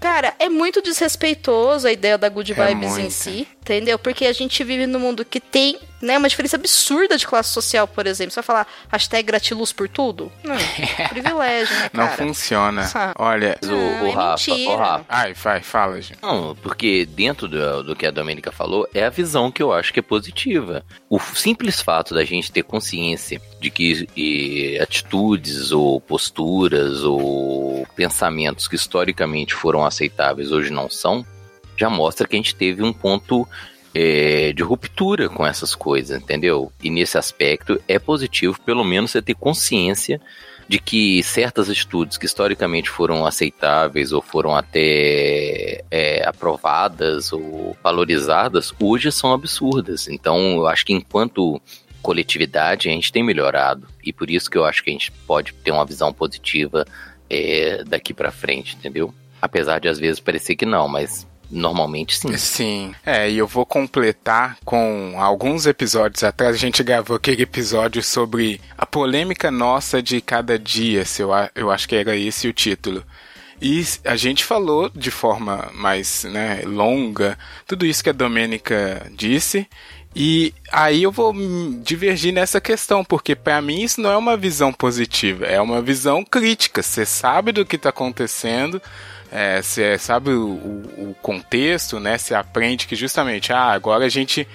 cara, é muito desrespeitoso a ideia da good É vibes em muito. si, Entendeu? Porque a gente vive num mundo que tem né, uma diferença absurda de classe social, por exemplo. Você vai falar hashtag gratiluz por tudo? Não, privilégio, né, Não cara? funciona. Sabe? Olha. Ah, o, o é Rafa, mentira. o Rafa, Ai, vai, fala, gente. Não, porque dentro do, do que a Domênica falou, é a visão que eu acho que é positiva. O simples fato da gente ter consciência de que e, atitudes ou posturas ou pensamentos que historicamente foram aceitáveis hoje não são, já mostra que a gente teve um ponto é, de ruptura com essas coisas, entendeu? E nesse aspecto é positivo, pelo menos, você ter consciência de que certas atitudes que historicamente foram aceitáveis ou foram até é, aprovadas ou valorizadas, hoje são absurdas. Então, eu acho que enquanto coletividade a gente tem melhorado e por isso que eu acho que a gente pode ter uma visão positiva é, daqui pra frente, entendeu? Apesar de às vezes parecer que não, mas normalmente sim. Sim. É, e eu vou completar com alguns episódios atrás. A gente gravou aquele episódio sobre a polêmica nossa de cada dia, se eu, eu acho que era esse o título. E a gente falou de forma mais né, longa tudo isso que a Domênica disse. E aí eu vou divergir nessa questão, porque para mim isso não é uma visão positiva, é uma visão crítica. Você sabe do que está acontecendo, é, você sabe o, o- o contexto, né? Você aprende que justamente, ah, agora a gente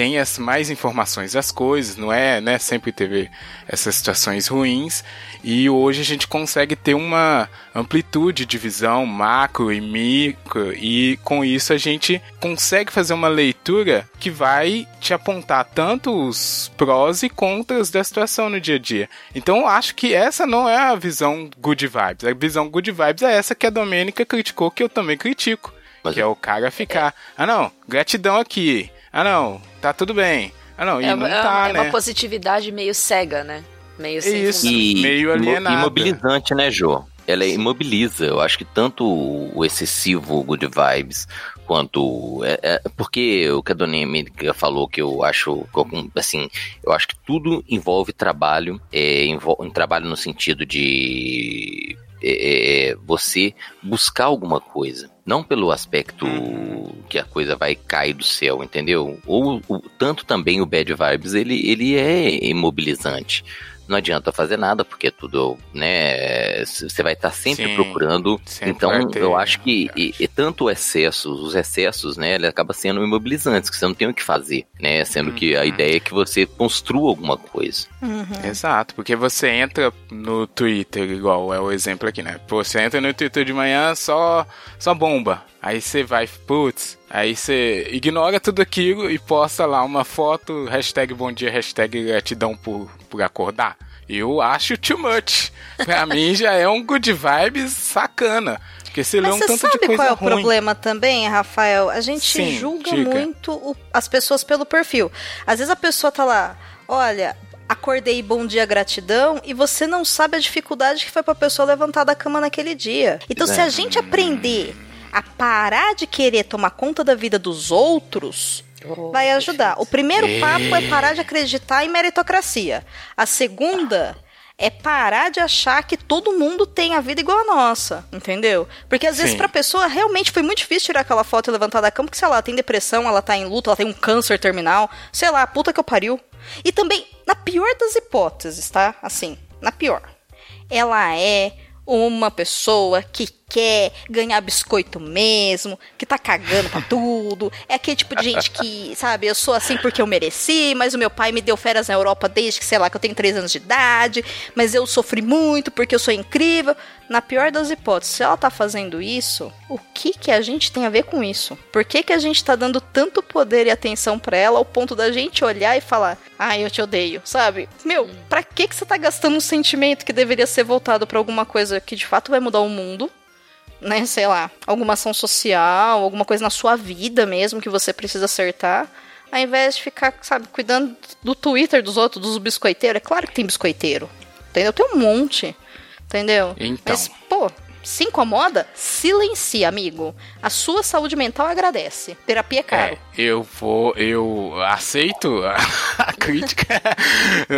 tem as mais informações das coisas, não é, né? Sempre teve essas situações ruins e hoje a gente consegue ter uma amplitude de visão macro e micro e com isso a gente consegue fazer uma leitura que vai te apontar tanto os prós e contras da situação no dia a dia. Então eu acho que essa não é a visão good vibes. A visão good vibes é essa que a Domênica criticou, que eu também critico. Mas- que é o cara ficar, ah não, gratidão aqui. Ah não, tá tudo bem. Ah não, e É, não é- tá, é né? uma positividade meio cega, né? Meio sem Isso. E meio alienada. imobilizante, né, Jô? Ela imobiliza. Eu acho que tanto o excessivo good vibes quanto. É, é- porque o que a Dona Emília falou que eu acho. Assim, eu acho que tudo envolve trabalho. É, envolve, um trabalho no sentido de. é, é, você buscar alguma coisa. Não pelo aspecto que a coisa vai cair do céu, entendeu? Ou o- tanto também o bad vibes, ele, ele é imobilizante não adianta fazer nada, porque tudo, né, você vai estar sempre Sim, procurando. sempre então, eu acho que e, e tanto o excesso, os excessos, né, ele acaba sendo imobilizantes, que você não tem o que fazer, né, sendo que a Uhum. ideia é que você construa alguma coisa. Uhum. Exato, porque você entra no Twitter, igual é o exemplo aqui, né? Pô, você entra no Twitter de manhã, só, só bomba. Aí você vai, putz, aí você ignora tudo aquilo e posta lá uma foto, hashtag bom dia, hashtag gratidão por, por acordar. Eu acho too much. Pra mim já é um good vibes sacana. Porque você lê Mas um você tanto sabe de coisa qual é o ruim. problema também, Rafael? A gente Sim, julga diga. muito o- as pessoas pelo perfil. Às vezes a pessoa tá lá, olha, acordei bom dia, gratidão, e você não sabe a dificuldade que foi pra pessoa levantar da cama naquele dia. Então, se a gente aprender a parar de querer tomar conta da vida dos outros, vai ajudar. O primeiro papo é parar de acreditar em meritocracia. A segunda é parar de achar que todo mundo tem a vida igual a nossa, entendeu? Porque às vezes Sim. pra pessoa realmente foi muito difícil tirar aquela foto e levantar da cama, porque sei lá, ela tem depressão, ela tá em luta, ela tem um câncer terminal, sei lá, puta que eu pariu. E também, na pior das hipóteses, tá? Assim, na pior. Ela é uma pessoa que quer ganhar biscoito mesmo, que tá cagando pra tudo. É aquele tipo de gente que, sabe, eu sou assim porque eu mereci, mas o meu pai me deu férias na Europa desde que, sei lá, que eu tenho 3 anos de idade, mas eu sofri muito porque eu sou incrível. Na pior das hipóteses, se ela tá fazendo isso, o que que a gente tem a ver com isso? Por que que a gente tá dando tanto poder e atenção pra ela ao ponto da gente olhar e falar, ai, eu te odeio, sabe? Meu, pra que que você tá gastando um sentimento que deveria ser voltado pra alguma coisa que de fato vai mudar o mundo? Né, sei lá, alguma ação social, alguma coisa na sua vida mesmo que você precisa acertar, ao invés de ficar, sabe, cuidando do Twitter dos outros, dos biscoiteiros. É claro que tem biscoiteiro, entendeu? Tem um monte, entendeu? Então. Mas, se incomoda, silencia, amigo. A sua saúde mental agradece. Terapia é caro. É, eu vou, eu aceito a, a crítica,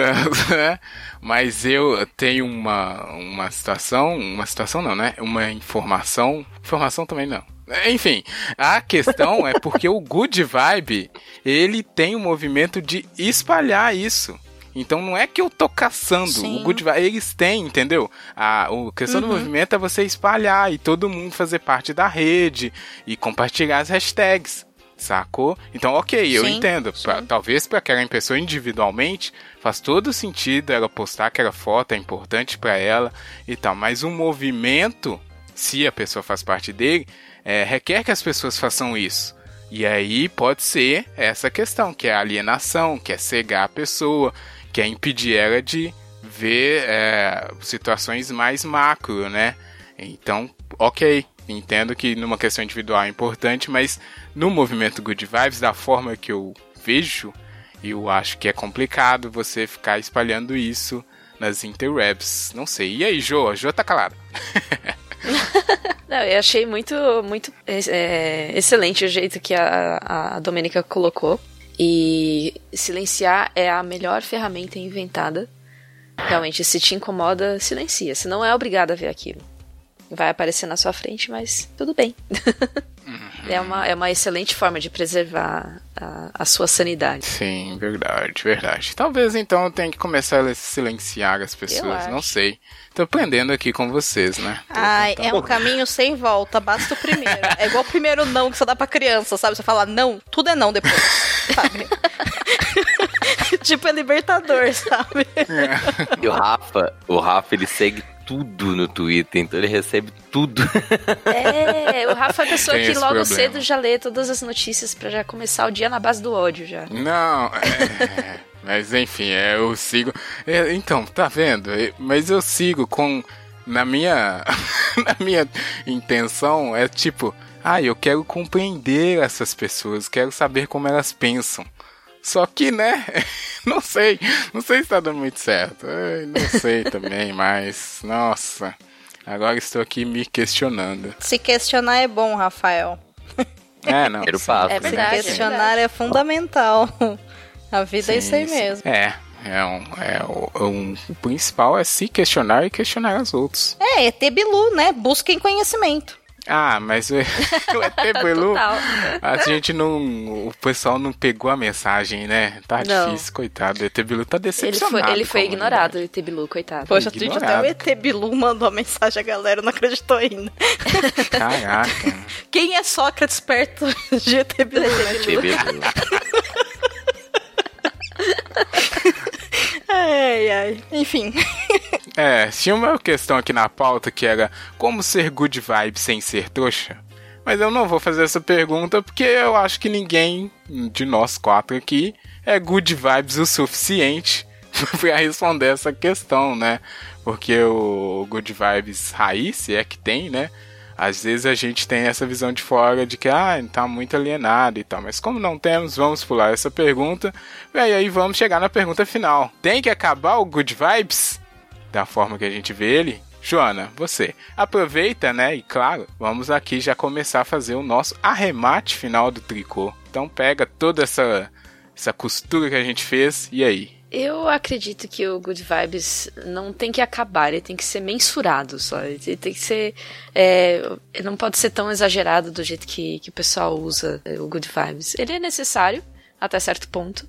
né? mas eu tenho uma, uma situação, uma situação não, né? Uma informação, informação também não. Enfim, a questão é porque o Good Vibe, ele tem o movimento de espalhar isso. Então não é que eu tô caçando. Sim. O Good eles têm, entendeu? A, a questão do movimento é você espalhar e todo mundo fazer parte da rede e compartilhar as hashtags. Sacou? Então, ok, eu Sim, entendo. Pra- talvez para aquela pessoa individualmente faz todo sentido ela postar aquela foto, é importante para ela e tal. Mas o movimento, se a pessoa faz parte dele, é, requer que as pessoas façam isso. E aí pode ser essa questão, que é alienação, que é cegar a pessoa, que é impedir ela de ver é, situações mais macro, né? Então, ok, entendo que numa questão individual é importante, mas no movimento Good Vibes, da forma que eu vejo, eu acho que é complicado você ficar espalhando isso nas interwebs. Não sei. E aí, Jo? A Jo tá calada. Não, eu achei muito, muito é, excelente o jeito que a, a Domênica colocou. E silenciar é a melhor ferramenta inventada. Realmente, se te incomoda, silencia. Se não é obrigado a ver aquilo. Vai aparecer na sua frente, mas tudo bem. é, uma, é uma excelente forma de preservar a, a sua sanidade. Sim, verdade, verdade. Talvez então eu tenha que começar a silenciar as pessoas, não sei. Tô aprendendo aqui com vocês, né? Tô Ai, tentando- é um caminho sem volta, basta o primeiro. É igual o primeiro não que você dá pra criança, sabe? Você fala não, tudo é não depois, sabe? tipo é libertador, sabe? E o Rafa, o Rafa, ele segue tudo no Twitter, então ele recebe tudo. É, o Rafa é a pessoa Tem que logo problema. cedo já lê todas as notícias pra já começar o dia na base do ódio já. Não, é, mas enfim, é, eu sigo. é, então, tá vendo? É, Mas eu sigo com. Na minha. na minha intenção é tipo. Ah, eu quero compreender essas pessoas, quero saber como elas pensam. Só que, né? Não sei. Não sei se tá dando muito certo. Ai, não sei também, mas. Nossa. Agora estou aqui me questionando. Se questionar é bom, Rafael. É, não. Primeiro passo. É né? verdade. questionar é fundamental. A vida é isso aí Sim, sim. mesmo. É, é um, é o, um- o principal é se questionar e questionar os outros. É, ET Bilu, né? Busquem conhecimento. Ah, mas o, o ET Bilu, a gente não, o pessoal não pegou a mensagem, né? Tá Não. difícil, coitado. O ET Bilu tá Ele decepcionado. foi, ele foi com a ignorado, o Tebilu, coitado. Poxa, gente, até o ET Bilu mandou a mensagem, a galera não acreditou ainda. Caraca. Quem é Sócrates perto de ET Bilu, né? Tipo, TV. Ai, ai. Enfim. É, tinha uma questão aqui na pauta que era como ser good vibe sem ser trouxa. Mas eu não vou fazer essa pergunta porque eu acho que ninguém de nós quatro aqui é good vibes o suficiente pra responder essa questão, né? Porque o good vibes raiz, se é que tem, né? Às vezes a gente tem essa visão de fora de que, ah, tá muito alienado e tal. Mas como não temos, vamos pular essa pergunta. E aí vamos chegar na pergunta final. Tem que acabar o good vibes? da forma que a gente vê ele. Joana, você aproveita, né? E claro, vamos aqui já começar a fazer o nosso arremate final do tricô. Então pega toda essa essa costura que a gente fez e aí. Eu acredito que o Good Vibes não tem que acabar, ele tem que ser mensurado só. Ele tem que ser. é, não pode ser tão exagerado do jeito que, que o pessoal usa é, o Good Vibes. Ele é necessário, até certo ponto.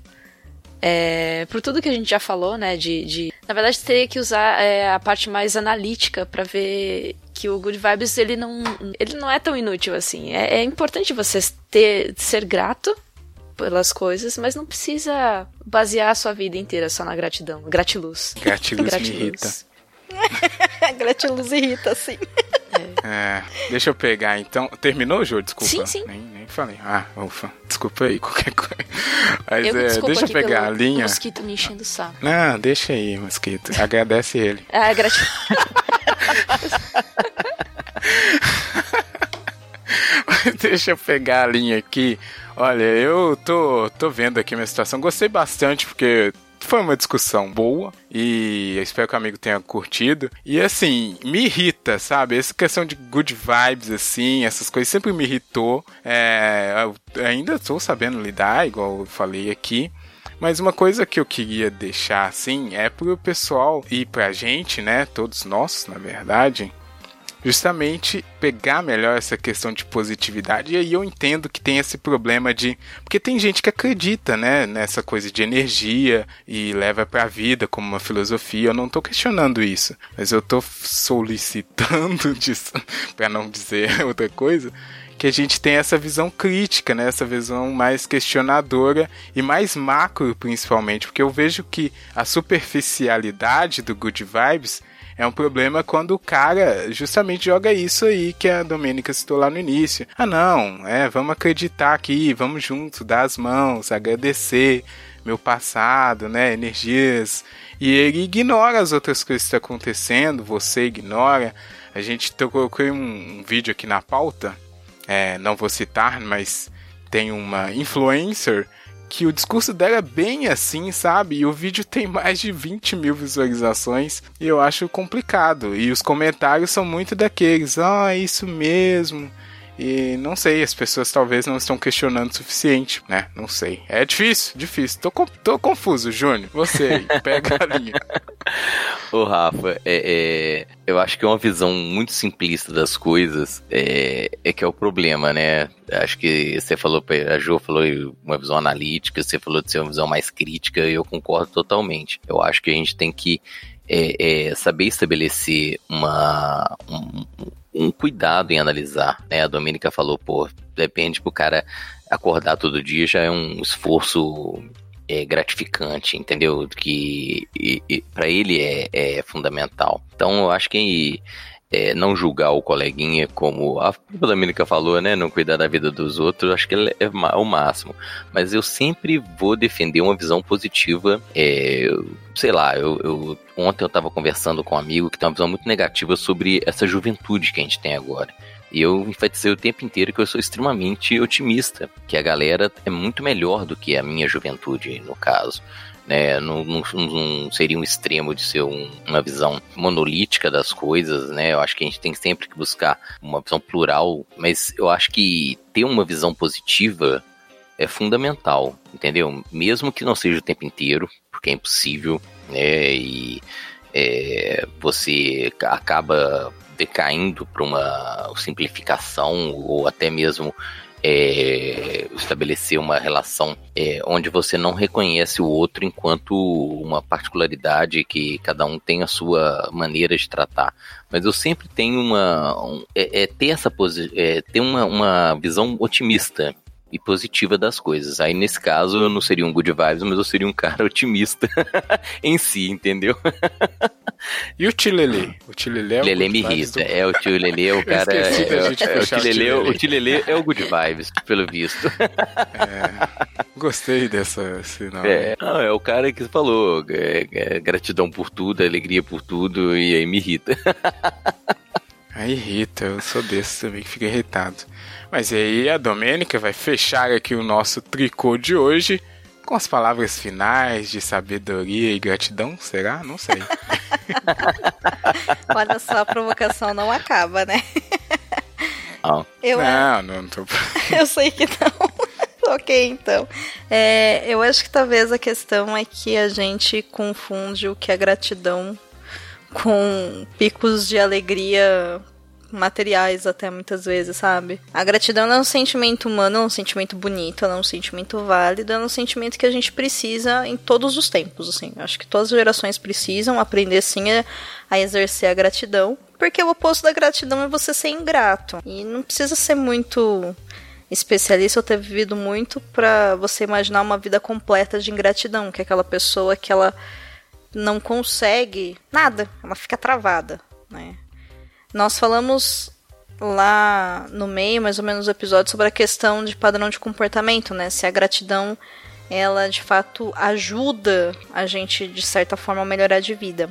É, por tudo que a gente já falou, né? De, de- na verdade, teria que usar é, a parte mais analítica pra ver que o Good Vibes ele não, ele não é tão inútil assim. É, é importante você ter, ser grato pelas coisas, mas não precisa basear a sua vida inteira só na gratidão. Gratiluz. Gratiluz me irrita. Gratiluz irrita, sim. É, deixa eu pegar então. Terminou, Jô? Desculpa. Sim, sim. Nem, nem falei. Ah, ufa. Desculpa aí, qualquer coisa. Mas Eu é, deixa eu pegar a linha. mosquito me enchendo o saco. Não, deixa aí, mosquito. Agradece ele. Ah, gratidão. Deixa eu pegar a linha aqui. Olha, eu tô, tô vendo aqui minha situação. Gostei bastante porque foi uma discussão boa e espero que o amigo tenha curtido. E assim, me irrita, sabe? Essa questão de good vibes, assim, essas coisas sempre me irritou. É, ainda estou sabendo lidar, igual eu falei aqui. Mas uma coisa que eu queria deixar assim é pro pessoal e pra gente, né? Todos nós, na verdade, justamente pegar melhor essa questão de positividade. E aí eu entendo que tem esse problema de. Porque tem gente que acredita, né, nessa coisa de energia e leva para a vida como uma filosofia. Eu não tô questionando isso, mas eu tô solicitando disso, para não dizer outra coisa que a gente tem essa visão crítica, né? essa visão mais questionadora e mais macro, principalmente, porque eu vejo que a superficialidade do Good Vibes é um problema quando o cara justamente joga isso aí que a Domênica citou lá no início. Ah, não, é, vamos acreditar aqui, vamos junto, dar as mãos, agradecer meu passado, né, energias. E ele ignora as outras coisas que estão acontecendo, você ignora. A gente colocou um, um vídeo aqui na pauta é, não vou citar, mas tem uma influencer que o discurso dela é bem assim, sabe? E o vídeo tem mais de 20 mil visualizações e eu acho complicado. E os comentários são muito daqueles: ah, é isso mesmo. E não sei, as pessoas talvez não estão questionando o suficiente, né? Não sei. É difícil, difícil. Tô, tô confuso, Júnior. Você aí, pega a linha. Ô, Rafa, é, é, eu acho que é uma visão muito simplista das coisas é, é que é o problema, né? Acho que você falou, a Jo falou uma visão analítica, você falou de ser uma visão mais crítica, e eu concordo totalmente. Eu acho que a gente tem que é, é, saber estabelecer uma, um, um, cuidado em analisar. Né? A Domênica falou, pô, depende pro cara acordar todo dia já é um esforço é, gratificante, entendeu? Que para ele é, é fundamental. Então eu acho que é, não julgar o coleguinha como a Domênica falou, né? Não cuidar da vida dos outros, acho que é o máximo. Mas eu sempre vou defender uma visão positiva. É, sei lá, eu, eu ontem eu estava conversando com um amigo que tem uma visão muito negativa sobre essa juventude que a gente tem agora. E eu enfatizei o tempo inteiro que eu sou extremamente otimista, que a galera é muito melhor do que a minha juventude, no caso né? Não, não, não, seria um extremo de ser um, uma visão monolítica das coisas, né? Eu acho que a gente tem sempre que buscar uma visão plural, mas eu acho que ter uma visão positiva é fundamental, entendeu? Mesmo que não seja o tempo inteiro, porque é impossível, né? E é, você acaba decaindo para uma simplificação ou até mesmo é, estabelecer uma relação é, onde você não reconhece o outro enquanto uma particularidade que cada um tem a sua maneira de tratar. Mas eu sempre tenho uma. Um, é, é, ter essa é, ter uma, uma visão otimista e positiva das coisas. Aí, nesse caso, eu não seria um good vibes, mas eu seria um cara otimista em si, entendeu? e o Tilele? O Tilele é o me irrita. Do... É, o Tilele é o cara... É, é, o, Tilele, o Tilele é o good vibes, pelo visto. É, gostei dessa sinal. É, não, é o cara que falou, é, é, gratidão por tudo, alegria por tudo, e aí me irrita. Irrita, eu sou desse também que fica irritado. Mas aí a Domênica vai fechar aqui o nosso tricô de hoje com as palavras finais de sabedoria e gratidão, será? Não sei. Olha só, a provocação não acaba, né? Oh. Eu, não, não tô. eu sei que não. ok, então. É, eu acho que talvez a questão é que a gente confunde o que é gratidão com picos de alegria materiais até muitas vezes, sabe? A gratidão é um sentimento humano, é um sentimento bonito, é um sentimento válido, é um sentimento que a gente precisa em todos os tempos, assim. Acho que todas as gerações precisam aprender sim a, a exercer a gratidão, porque o oposto da gratidão é você ser ingrato. E não precisa ser muito especialista ou ter vivido muito para você imaginar uma vida completa de ingratidão, que é aquela pessoa que ela não consegue nada, ela fica travada, né? Nós falamos lá no meio, mais ou menos, do episódio sobre a questão de padrão de comportamento, né? Se a gratidão ela de fato ajuda a gente de certa forma a melhorar de vida.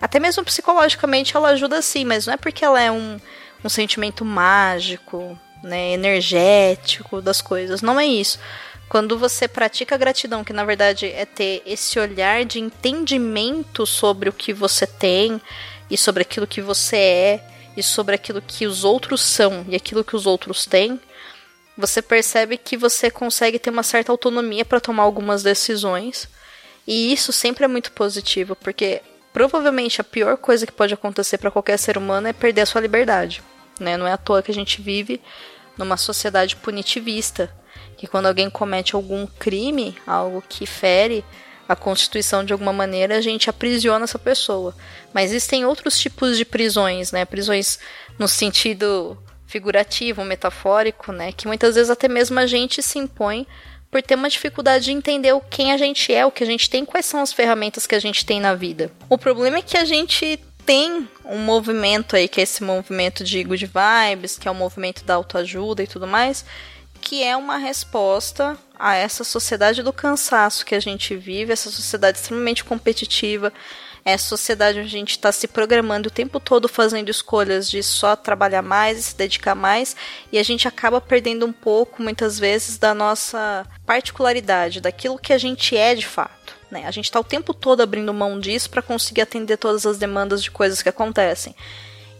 Até mesmo psicologicamente ela ajuda sim, mas não é porque ela é um, um sentimento mágico, né, energético das coisas, não é isso. Quando você pratica a gratidão, que na verdade é ter esse olhar de entendimento sobre o que você tem, e sobre aquilo que você é e sobre aquilo que os outros são e aquilo que os outros têm, você percebe que você consegue ter uma certa autonomia para tomar algumas decisões. E isso sempre é muito positivo, porque provavelmente a pior coisa que pode acontecer para qualquer ser humano é perder a sua liberdade. Né? Não é à toa que a gente vive numa sociedade punitivista, que quando alguém comete algum crime, algo que fere a Constituição de alguma maneira, a gente aprisiona essa pessoa. Mas existem outros tipos de prisões, né? Prisões no sentido figurativo, metafórico, né? Que muitas vezes até mesmo a gente se impõe por ter uma dificuldade de entender quem a gente é, o que a gente tem, quais são as ferramentas que a gente tem na vida. O problema é que a gente tem um movimento aí, que é esse movimento de good vibes, que é o movimento da autoajuda e tudo mais, que é uma resposta a essa sociedade do cansaço que a gente vive, essa sociedade extremamente competitiva, essa sociedade onde a gente está se programando o tempo todo fazendo escolhas de só trabalhar mais e se dedicar mais, e a gente acaba perdendo um pouco, muitas vezes, da nossa particularidade, daquilo que a gente é de fato. Né? A gente está o tempo todo abrindo mão disso para conseguir atender todas as demandas de coisas que acontecem.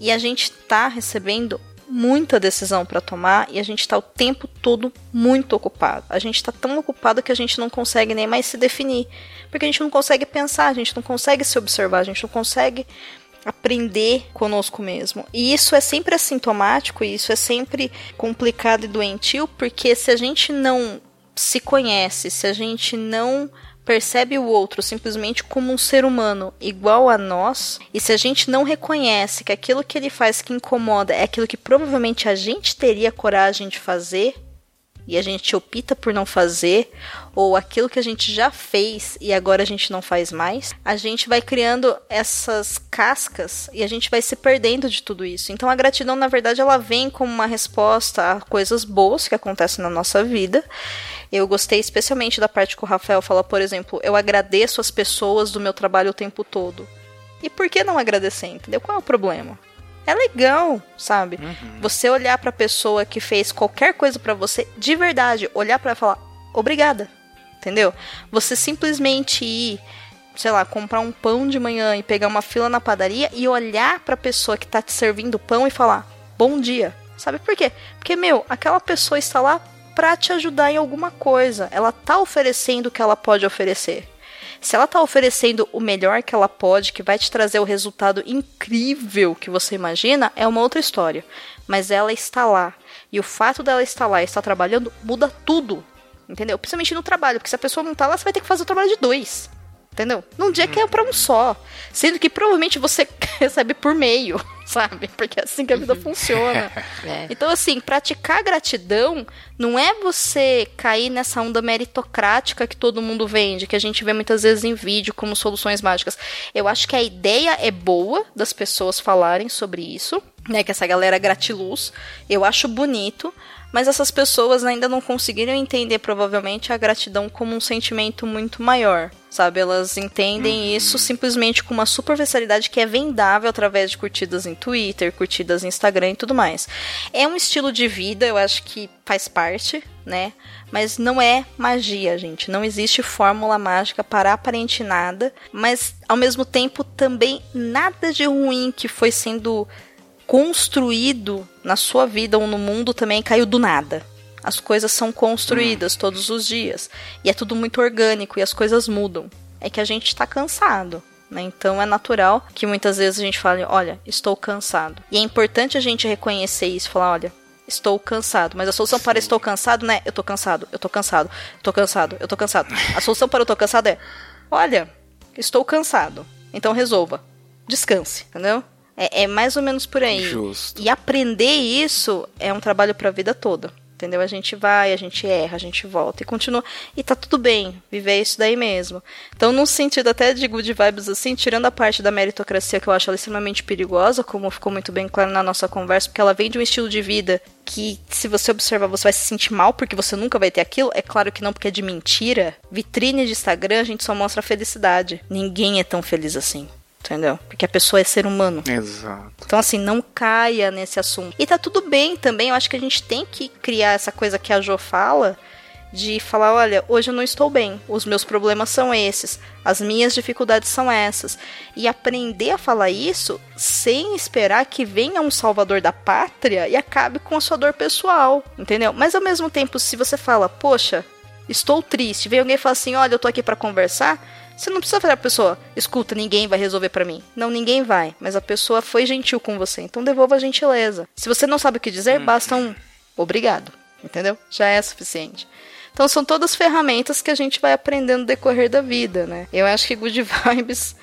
E a gente está recebendo muita decisão para tomar e a gente está o tempo todo muito ocupado. A gente está tão ocupado que a gente não consegue nem mais se definir, porque a gente não consegue pensar, a gente não consegue se observar, a gente não consegue aprender conosco mesmo. E isso é sempre assintomático, e isso é sempre complicado e doentio, porque se a gente não se conhece, se a gente não percebe o outro simplesmente como um ser humano igual a nós, e se a gente não reconhece que aquilo que ele faz que incomoda é aquilo que provavelmente a gente teria coragem de fazer, e a gente opta por não fazer, ou aquilo que a gente já fez e agora a gente não faz mais, a gente vai criando essas cascas e a gente vai se perdendo de tudo isso. Então a gratidão, na verdade, ela vem como uma resposta a coisas boas que acontecem na nossa vida eu gostei especialmente da parte que o Rafael fala, por exemplo, eu agradeço as pessoas do meu trabalho o tempo todo. E por que não agradecer, entendeu? Qual é o problema? É legal, sabe? Uhum. Você olhar para a pessoa que fez qualquer coisa para você, de verdade, olhar para falar obrigada, entendeu? Você simplesmente ir, sei lá, comprar um pão de manhã e pegar uma fila na padaria e olhar para a pessoa que tá te servindo o pão e falar bom dia. Sabe por quê? Porque, meu, aquela pessoa está lá para te ajudar em alguma coisa. Ela tá oferecendo o que ela pode oferecer. Se ela tá oferecendo o melhor que ela pode, que vai te trazer o resultado incrível que você imagina, é uma outra história. Mas ela está lá. E o fato dela estar lá e estar trabalhando muda tudo. Entendeu? Principalmente no trabalho, porque se a pessoa não tá lá, você vai ter que fazer o trabalho de dois. Entendeu? Num dia que é para um só. Sendo que provavelmente você recebe por meio, sabe? Porque é assim que a vida funciona. É. Então, assim, praticar gratidão não é você cair nessa onda meritocrática que todo mundo vende, que a gente vê muitas vezes em vídeo como soluções mágicas. Eu acho que a ideia é boa das pessoas falarem sobre isso, né? Que essa galera gratiluz. Eu acho bonito, mas essas pessoas ainda não conseguiram entender provavelmente a gratidão como um sentimento muito maior, sabe? Elas entendem uhum. isso simplesmente com uma superficialidade que é vendável através de curtidas em Twitter, curtidas em Instagram e tudo mais. É um estilo de vida, eu acho que faz parte, né? Mas não é magia, gente. Não existe fórmula mágica para aparente nada, mas ao mesmo tempo também nada de ruim que foi sendo construído na sua vida ou no mundo também caiu do nada. As coisas são construídas todos os dias. E é tudo muito orgânico e as coisas mudam. É que a gente está cansado. Né? Então é natural que muitas vezes a gente fale: olha, estou cansado. E é importante a gente reconhecer isso falar: olha, estou cansado. Mas a solução para estou cansado não é eu tô cansado, eu tô cansado, eu tô cansado, eu tô cansado. A solução para eu tô cansado é: olha, estou cansado. Então resolva. Descanse, entendeu? É, é mais ou menos por aí. Justo. E aprender isso é um trabalho para a vida toda. Entendeu? A gente vai, a gente erra, a gente volta e continua. E tá tudo bem, viver isso daí mesmo. Então, num sentido até de good vibes assim, tirando a parte da meritocracia que eu acho ela extremamente perigosa, como ficou muito bem claro na nossa conversa, porque ela vem de um estilo de vida que, se você observar, você vai se sentir mal porque você nunca vai ter aquilo. É claro que não, porque é de mentira. Vitrine de Instagram, a gente só mostra a felicidade. Ninguém é tão feliz assim entendeu? Porque a pessoa é ser humano. Exato. Então, assim, não caia nesse assunto. E tá tudo bem também, eu acho que a gente tem que criar essa coisa que a Jo fala, de falar, olha, hoje eu não estou bem, os meus problemas são esses, as minhas dificuldades são essas. E aprender a falar isso sem esperar que venha um salvador da pátria e acabe com a sua dor pessoal, entendeu? Mas ao mesmo tempo, se você fala, poxa, estou triste, vem alguém e fala assim, olha, eu tô aqui para conversar, Você não precisa falar pra pessoa, escuta, ninguém vai resolver pra mim. Não, ninguém vai. Mas a pessoa foi gentil com você, então devolva a gentileza. Se você não sabe o que dizer, basta um obrigado. Entendeu? Já é suficiente. Então são todas ferramentas que a gente vai aprendendo no decorrer da vida, né? Eu acho que good vibes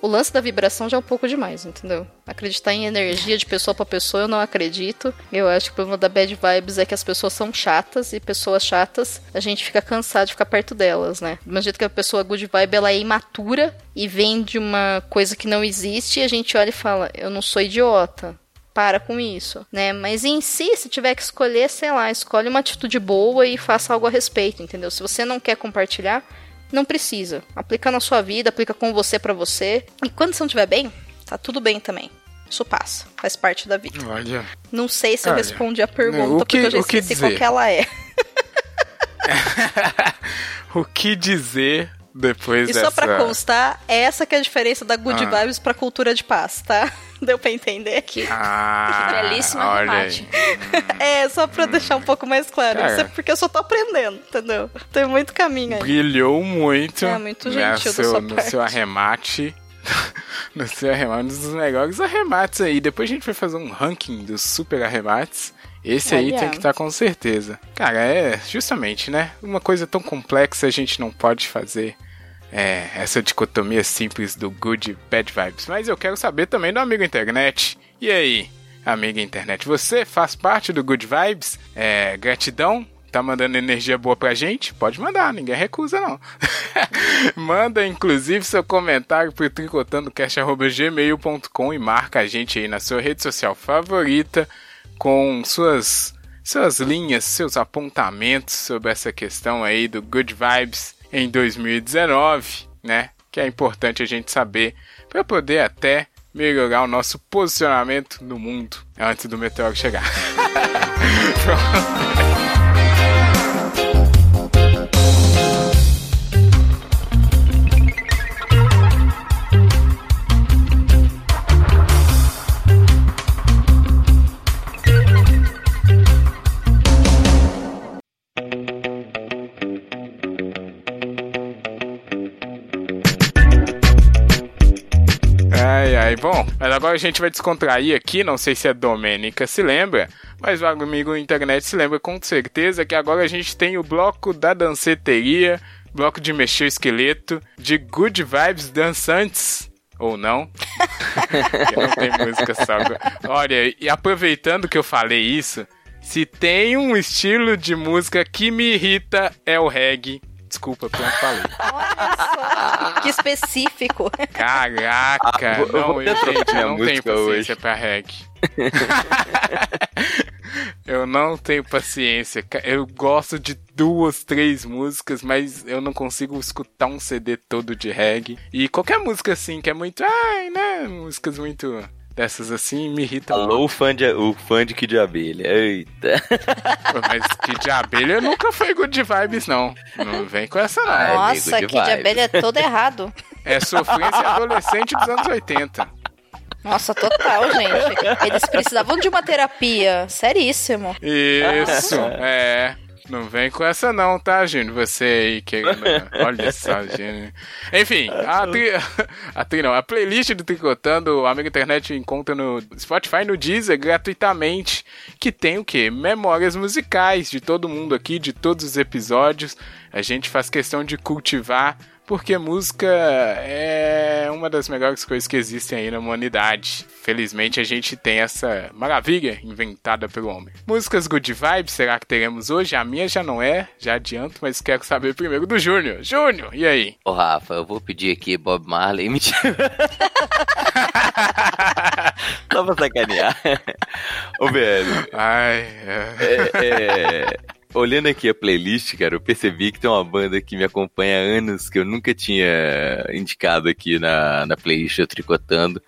o lance da vibração já é um pouco demais, entendeu? Acreditar em energia de pessoa para pessoa eu não acredito. Eu acho que o problema da bad vibes é que as pessoas são chatas e pessoas chatas a gente fica cansado de ficar perto delas, né? Do mesmo jeito que a pessoa good vibe ela é imatura e vem de uma coisa que não existe e a gente olha e fala: eu não sou idiota para com isso, né? Mas em si, se tiver que escolher, sei lá, escolhe uma atitude boa e faça algo a respeito, entendeu? Se você não quer compartilhar, não precisa. Aplica na sua vida, aplica com você para você. E quando você não estiver bem, tá tudo bem também. Isso passa, faz parte da vida. Olha. Não sei se eu Olha, respondi a pergunta, que- porque eu já esqueci qual que ela é. o que dizer depois E dessa... só pra constar, essa que é a diferença da good Ah. vibes pra cultura de paz, tá? Deu pra entender? Que, Ah, que arremate. aí. É, só pra deixar um pouco mais claro. Cara. Isso é porque eu só tô aprendendo, entendeu? Tem muito caminho aí. Brilhou muito. É, muito né, gentil da seu, No parte. seu arremate. no seu arremate, um dos melhores arremates aí. Depois a gente vai fazer um ranking dos super arremates. Esse aí tem que estar com certeza. Cara, é justamente, né? Uma coisa tão complexa a gente não pode fazer é, essa dicotomia simples do good e bad vibes. Mas eu quero saber também do amigo internet. E aí, amiga internet, você faz parte do good vibes? É, gratidão? Tá mandando energia boa pra gente? Pode mandar, ninguém recusa não. Manda inclusive seu comentário pro tricotandocast.gmail.com e marca a gente aí na sua rede social favorita com suas suas linhas, seus apontamentos sobre essa questão aí do Good Vibes em 2019, né? Que é importante a gente saber para poder até melhorar o nosso posicionamento no mundo antes do meteoro chegar. agora a gente vai descontrair aqui, não sei se a Domênica se lembra, mas o amigo internet se lembra com certeza que agora a gente tem o bloco da danceteria, bloco de mexer o esqueleto, de good vibes dançantes. Ou não. Não tem música só. Olha, e aproveitando que eu falei isso, se tem um estilo de música que me irrita é o reggae. Desculpa, pronto, falei. Olha só, que específico. Caraca, Ah, não, eu, gente, eu não tenho paciência hoje. pra reggae. eu não tenho paciência. Eu gosto de duas, três músicas, mas eu não consigo escutar um CD todo de reggae. E qualquer música assim, que é muito. Ai, né? Músicas muito. Dessas assim, me irrita muito. Alô, o fã de, o fã de Kid Abelha. Eita. Mas que de abelha nunca foi good vibes, não. Não vem com essa, não. Ah, é Nossa, de que de abelha é todo errado. É sofrência adolescente dos anos 80. Nossa, total, gente. Eles precisavam de uma terapia. Seríssimo. Isso, é. Não vem com essa não, tá, Júnior? Você aí querendo... Olha só, Júnior. Enfim, a, tri... a, tri... não, a playlist do Tricotando, o Amigo Internet encontra no Spotify no Deezer gratuitamente, que tem o quê? Memórias musicais de todo mundo aqui, de todos os episódios. A gente faz questão de cultivar porque música é uma das melhores coisas que existem aí na humanidade. Felizmente a gente tem essa maravilha inventada pelo homem. Músicas good vibes, será que teremos hoje? A minha já não é, já adianto, mas quero saber primeiro do Júnior. Júnior, e aí? Ô, Rafa, eu vou pedir aqui Bob Marley. Mentira. Só pra sacanear. Ô, velho, Ai, é... é, é, olhando aqui a playlist, cara, eu percebi que tem uma banda que me acompanha há anos que eu nunca tinha indicado aqui na, na playlist eu tricotando.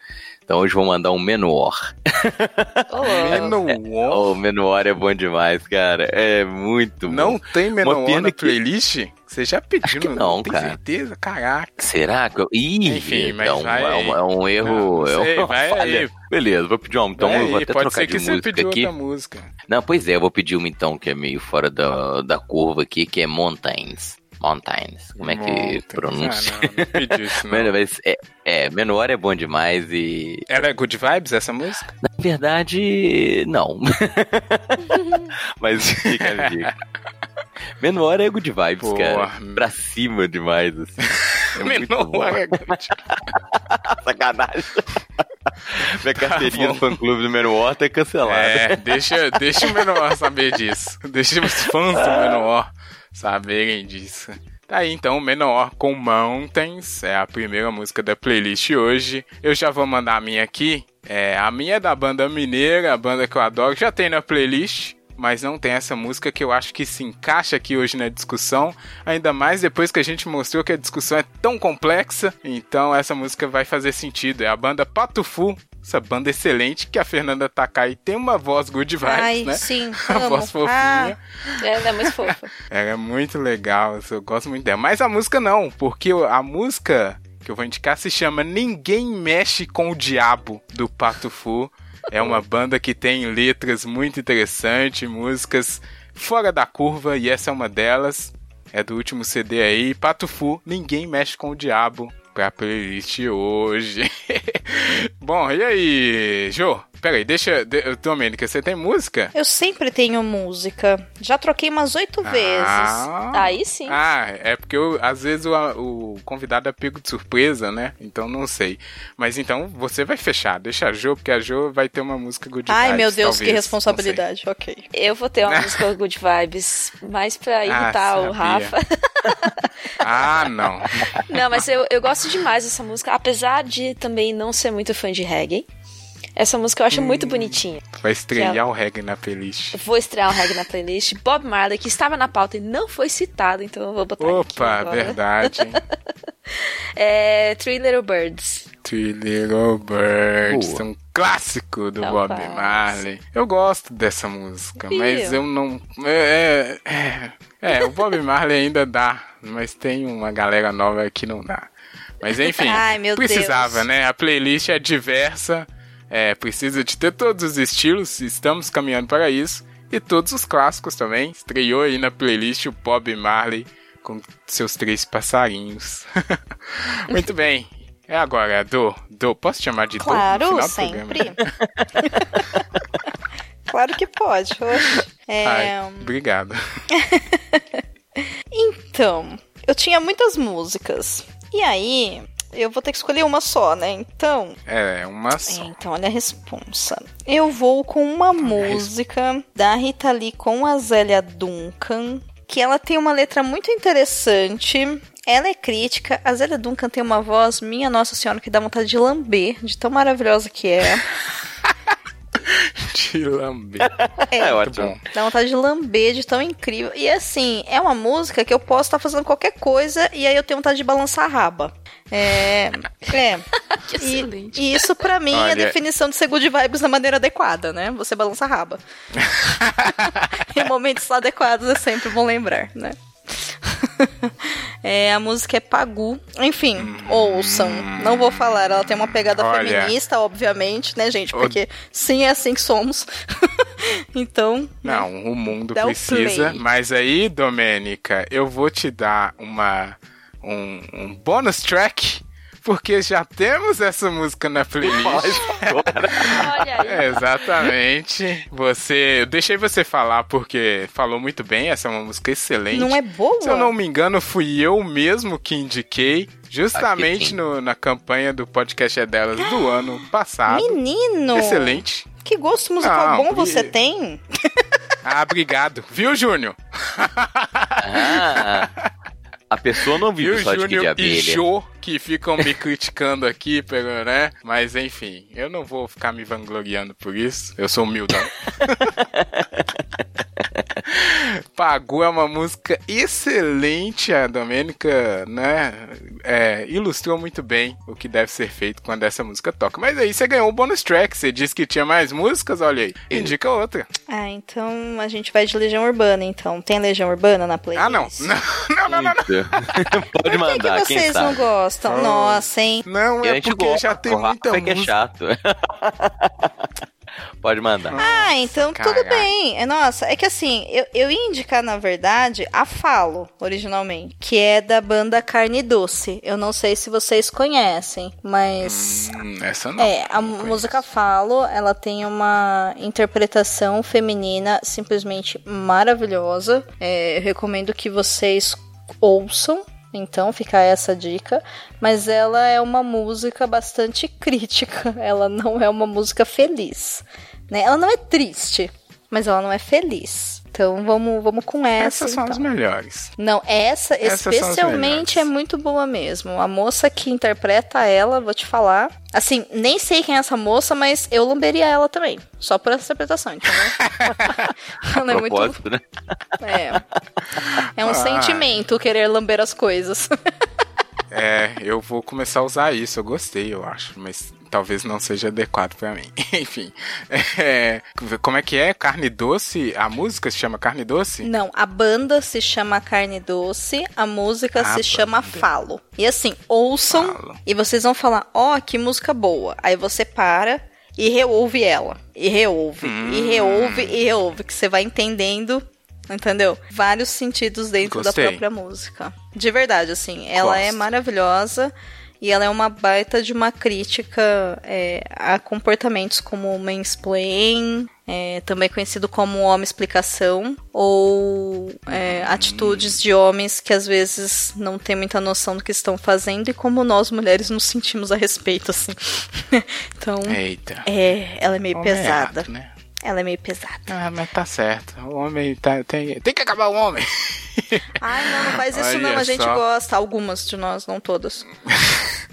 Então hoje vou mandar um Menor. Menor. Oh, o Menor é bom demais, cara. É muito bom. Não tem Menor na que- playlist? Você já pediu, que não, tem cara. certeza? Caraca. Será que eu... Ih, Enfim, mas é, um, vai é, um, é um erro. Não, não sei, é uma vai falha. aí. Beleza, vou pedir uma. Então Vai eu vou aí, até pode trocar ser de que você música pediu aqui. outra música. Não, pois é, eu vou pedir uma então que é meio fora da, da curva aqui, que é Mountains. Mountains. Como é que Mountains. pronuncia? Ah, não, não pedi isso, não. Mano, mas é, é, Menor é bom demais e. Ela é good vibes, essa música? Na verdade, não. mas fica a dica. Menor é good vibes, cara. Pra cima demais, assim. É. Menor é good Sacanagem. Minha carteirinha bom. do fã clube do Menor tá cancelada. É, deixa, deixa o Menor saber disso. Deixa os fãs do Menor saberem disso. Tá aí então, Menor com Mountains é a primeira música da playlist hoje. Eu já vou mandar a minha aqui. É, a minha é da banda mineira, a banda que eu adoro, já tem na playlist. Mas não tem essa música que eu acho que se encaixa aqui hoje na discussão. Ainda mais depois que a gente mostrou que a discussão é tão complexa. Então essa música vai fazer sentido. É a banda Patufu, essa banda excelente que a Fernanda Takai tem uma voz good vibes, Ai, né? sim, A amo. voz fofinha. Ah, Ela é muito fofa. Ela é muito legal, eu gosto muito dela. Mas a música não, porque a música que eu vou indicar se chama Ninguém Mexe com o Diabo, do Pato Fu. É uma banda que tem letras muito interessantes, músicas fora da curva, e essa é uma delas. É do último CD aí, Pato Fu, Ninguém Mexe com o Diabo, pra playlist hoje. Bom, e aí, Jô? Peraí, deixa. De, Domênica, você tem música? eu sempre tenho música. Já troquei umas oito vezes. Ah, Aí sim. Ah, é porque eu, às vezes o, o convidado é pego de surpresa, né? Então não sei. Mas então você vai fechar, deixa a Jo, porque a Jo vai ter uma música good Ai, vibes, meu Deus, talvez, que responsabilidade. Ok. Eu vou ter uma música good vibes, mais pra irritar o sabia. Rafa. Ah, não. Não, mas eu, eu gosto demais dessa música, apesar de também não ser muito fã de reggae. Essa música eu acho Hum. muito bonitinha. Vai estrear Ela- o reggae na playlist. Vou estrear um reggae na playlist. Bob Marley, que estava na pauta e não foi citado, então eu vou botar aqui Opa, verdade. É Three Little Birds. Three Little Birds, Boa. um clássico do É um Bob. Marley. Eu gosto dessa música, Viu? mas eu não. É, é, é, o Bob Marley ainda dá, mas tem uma galera nova que não dá. Mas enfim, Ai, meu precisava, Deus. né? A playlist é diversa, é, precisa de ter todos os estilos, estamos caminhando para isso. E todos os clássicos também. Estreou aí na playlist o Bob Marley com seus três passarinhos. Muito bem. É agora, Do. Do, posso te chamar de Do? Claro, do sempre. programa? claro que pode. Oxe. É, Ai, obrigado. Então, eu tinha muitas músicas. E aí, eu vou ter que escolher uma só, né? Então, É, uma É, só. então, olha a responsa. Eu vou com uma música da Rita Lee com a Zélia Duncan, que ela tem uma letra muito interessante. Ela é crítica. A Zélia Duncan tem uma voz, minha Nossa Senhora, que dá vontade de lamber, de tão maravilhosa que é. De lamber. É, É ótimo. bom. Dá vontade de lamber, de tão incrível. E assim, é uma música que eu posso estar fazendo qualquer coisa e aí eu tenho vontade de balançar a raba. É. É. Que E, excelente. e isso pra mim é a Olha- definição de ser good vibes da maneira adequada, né? Você balança a raba. em momentos adequados é sempre bom lembrar, né? É, a música é Pagu. Enfim, ouçam. Não vou falar, ela tem uma pegada Olha. feminista, obviamente, né, gente? O- Porque sim, é assim que somos. então. né? Não, o mundo o precisa. play. Mas aí, Domênica, eu vou te dar uma um, um bônus track. Porque já temos essa música na playlist. Olha aí. É, exatamente. Você. Eu deixei você falar porque falou muito bem. Essa é uma música excelente. Não é boa? Se eu não me engano, fui eu mesmo que indiquei. Justamente no- na campanha do podcast é delas do ano passado. Menino! Excelente. Que gosto musical Não, bom você e- tem? Ah, obrigado. Viu, Júnior? Ah, a pessoa não vive Viu, só de que de Júnior e abelha. Jô, que ficam me criticando aqui, pelo- né? Mas enfim, eu não vou ficar me vangloriando por isso. Eu sou humildão. Pagu é uma música excelente, a Domênica, né? é, ilustrou muito bem o que deve ser feito quando essa música toca. Mas aí você ganhou o bonus track, você disse que tinha mais músicas, olha aí. Indica outra. Ah, então a gente vai de Legião Urbana, então. Tem Legião Urbana na playlist? Ah, não. Não, não, não, não. Pode Por que, mandar, que quem vocês não sabe. gostam? Ah. Nossa, hein? Não, a é gente porque gosta, já tem muita é que é música. chato. Pode mandar. Ah, então caraca. tudo bem. É, Nossa, é que assim, eu, eu ia indicar, na verdade, a Falo, originalmente, que é da banda Carne Doce. Eu não sei se vocês conhecem, mas. Hum, essa não. É, a Não música Falo, ela tem uma interpretação feminina simplesmente maravilhosa. É, eu recomendo que vocês ouçam. Então, fica essa dica. Mas ela é uma música bastante crítica. Ela não é uma música feliz. Né? Ela não é triste, mas ela não é feliz. Então, vamos, vamos com essa. Essas são então. as melhores. Não, essa Essas especialmente é muito boa mesmo. A moça que interpreta ela, vou te falar. Assim, nem sei quem é essa moça, mas eu lamberia ela também. Só por essa interpretação, entendeu? ela é muito. Né? É. É um Ah. sentimento querer lamber as coisas. É, eu vou começar a usar isso. Eu gostei, eu acho, mas talvez não seja adequado pra mim. Enfim, é, como é que é? Carne doce? A música se chama Carne Doce? Não, a banda se chama Carne Doce, a música A se chama banda. Falo. E assim, ouçam Falo. e vocês vão falar: ó, que música boa. Aí você para e reouve ela. E reouve, e Hum. reouve, e reouve, que você vai entendendo. Entendeu? Vários sentidos dentro Gostei. da própria música. De verdade, assim, ela é Gosto. maravilhosa e ela é uma baita de uma crítica é, a comportamentos como o mansplain, é, também conhecido como homem explicação, ou é, atitudes de homens que às vezes não têm muita noção do que estão fazendo e como nós mulheres nos sentimos a respeito, assim. então, Eita. é, ela é meio Homem é pesada. errado, né? Ela é meio pesada. Ah, mas tá certo. O homem tá, tem, tem que acabar o homem. Ai, não, não faz isso Olha não. A gente só. gosta. Algumas de nós, não todas.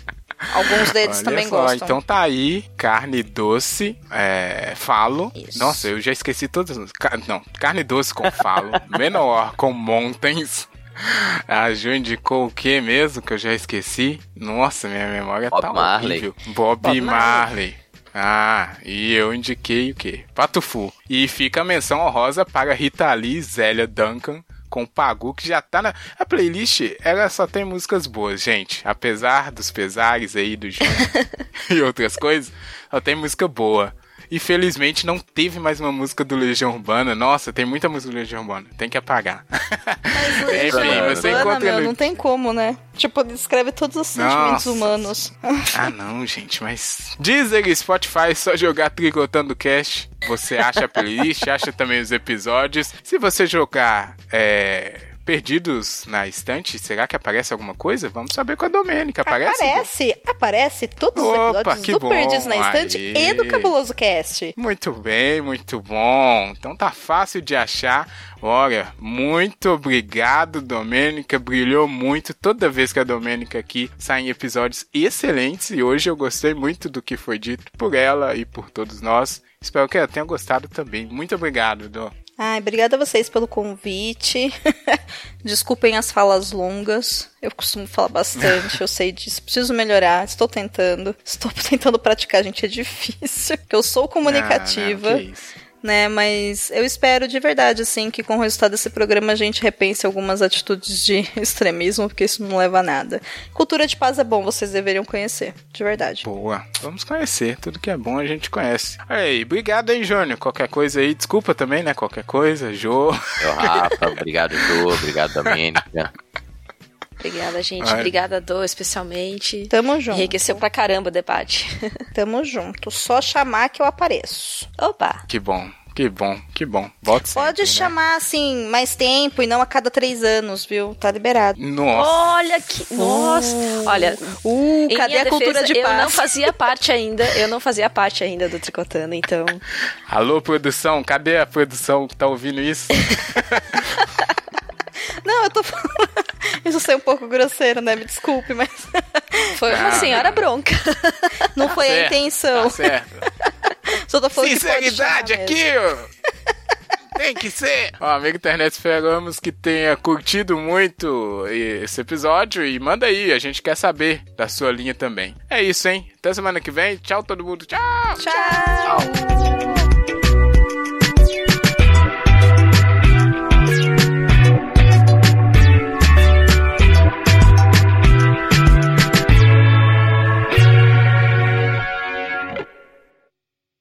Alguns deles Olha também só, gostam. Então tá aí, carne doce, é, falo. Isso. Nossa, eu já esqueci todas Não, carne doce com falo, menor com mountains. A Ju indicou o que mesmo que eu já esqueci? Nossa, minha memória Bob tá Marley. horrível. Bob, Bob Marley. Ah, e eu indiquei o quê? Patufu. E fica a menção honrosa para Rita Lee Zélia Duncan com Pagu, que já tá na. A playlist, ela só tem músicas boas, gente. Apesar dos pesares aí do Júnior e outras coisas, só tem música boa. E felizmente não teve mais uma música do Legião Urbana. Nossa, tem muita música do Legião Urbana. Tem que apagar. Mas Enfim, Legião você Urbana, encontra meu, não tem como, né? Tipo, descreve todos os sentimentos Nossa. humanos. Ah, não, gente, mas. Deezer e Spotify, só jogar Tricotando Cast. Você acha a playlist, acha também os episódios. Se você jogar é, Perdidos na Estante, será que aparece alguma coisa? Vamos saber com a Domênica. Aparece? Aparece, aparece todos os Opa, episódios que do bom, Perdidos na Estante e do Cabuloso Cast. Muito bem, muito bom. Então tá fácil de achar. Olha, muito obrigado, Domênica. Brilhou muito toda vez que a Domênica aqui sai em episódios excelentes. E hoje eu gostei muito do que foi dito por ela e por todos nós. Espero que ela tenha gostado também. Muito obrigado, Dom. Ai, obrigada a vocês pelo convite. Desculpem as falas longas. Eu costumo falar bastante, eu sei disso. Preciso melhorar, estou tentando. Estou tentando praticar, gente, é difícil. Porque eu sou comunicativa. Ah, não, que isso. Né? Mas eu espero de verdade, assim, que com o resultado desse programa a gente repense algumas atitudes de extremismo, porque isso não leva a nada. Cultura de paz é bom, vocês deveriam conhecer, de verdade. Boa. Vamos conhecer. Tudo que é bom a gente conhece. Aí, obrigado, hein, Júnior. Qualquer coisa aí, desculpa também, né? Qualquer coisa, Jô. Eu, Rafa, obrigado, Jô, obrigado, Domênica. Obrigada, gente. Ai. Obrigada, Dô, especialmente. Tamo junto. Enriqueceu pra caramba o debate. Tamo junto. Só chamar que eu apareço. Opa! Que bom, que bom, que bom. Sempre, Pode né? chamar, assim, mais tempo e não a cada três anos, viu? Tá liberado. Nossa. Olha que. Nossa! Olha, Uh, em cadê minha a cultura defesa, de eu paz? não fazia parte ainda, eu não fazia parte ainda do Tricotando, então. Alô, produção, cadê a produção que tá ouvindo isso? Não, eu tô falando. Isso sei um pouco grosseiro, né? Me desculpe, mas Foi uma Ah. senhora bronca. não foi a Certo, intenção. Tá certo. Só tô falando Sinceridade aqui, ó. Tem que ser. Ó, amigo internet, esperamos que tenha curtido muito esse episódio e manda aí, a gente quer saber da sua linha também. É isso, hein? Até semana que vem. Tchau, todo mundo. Tchau. Tchau.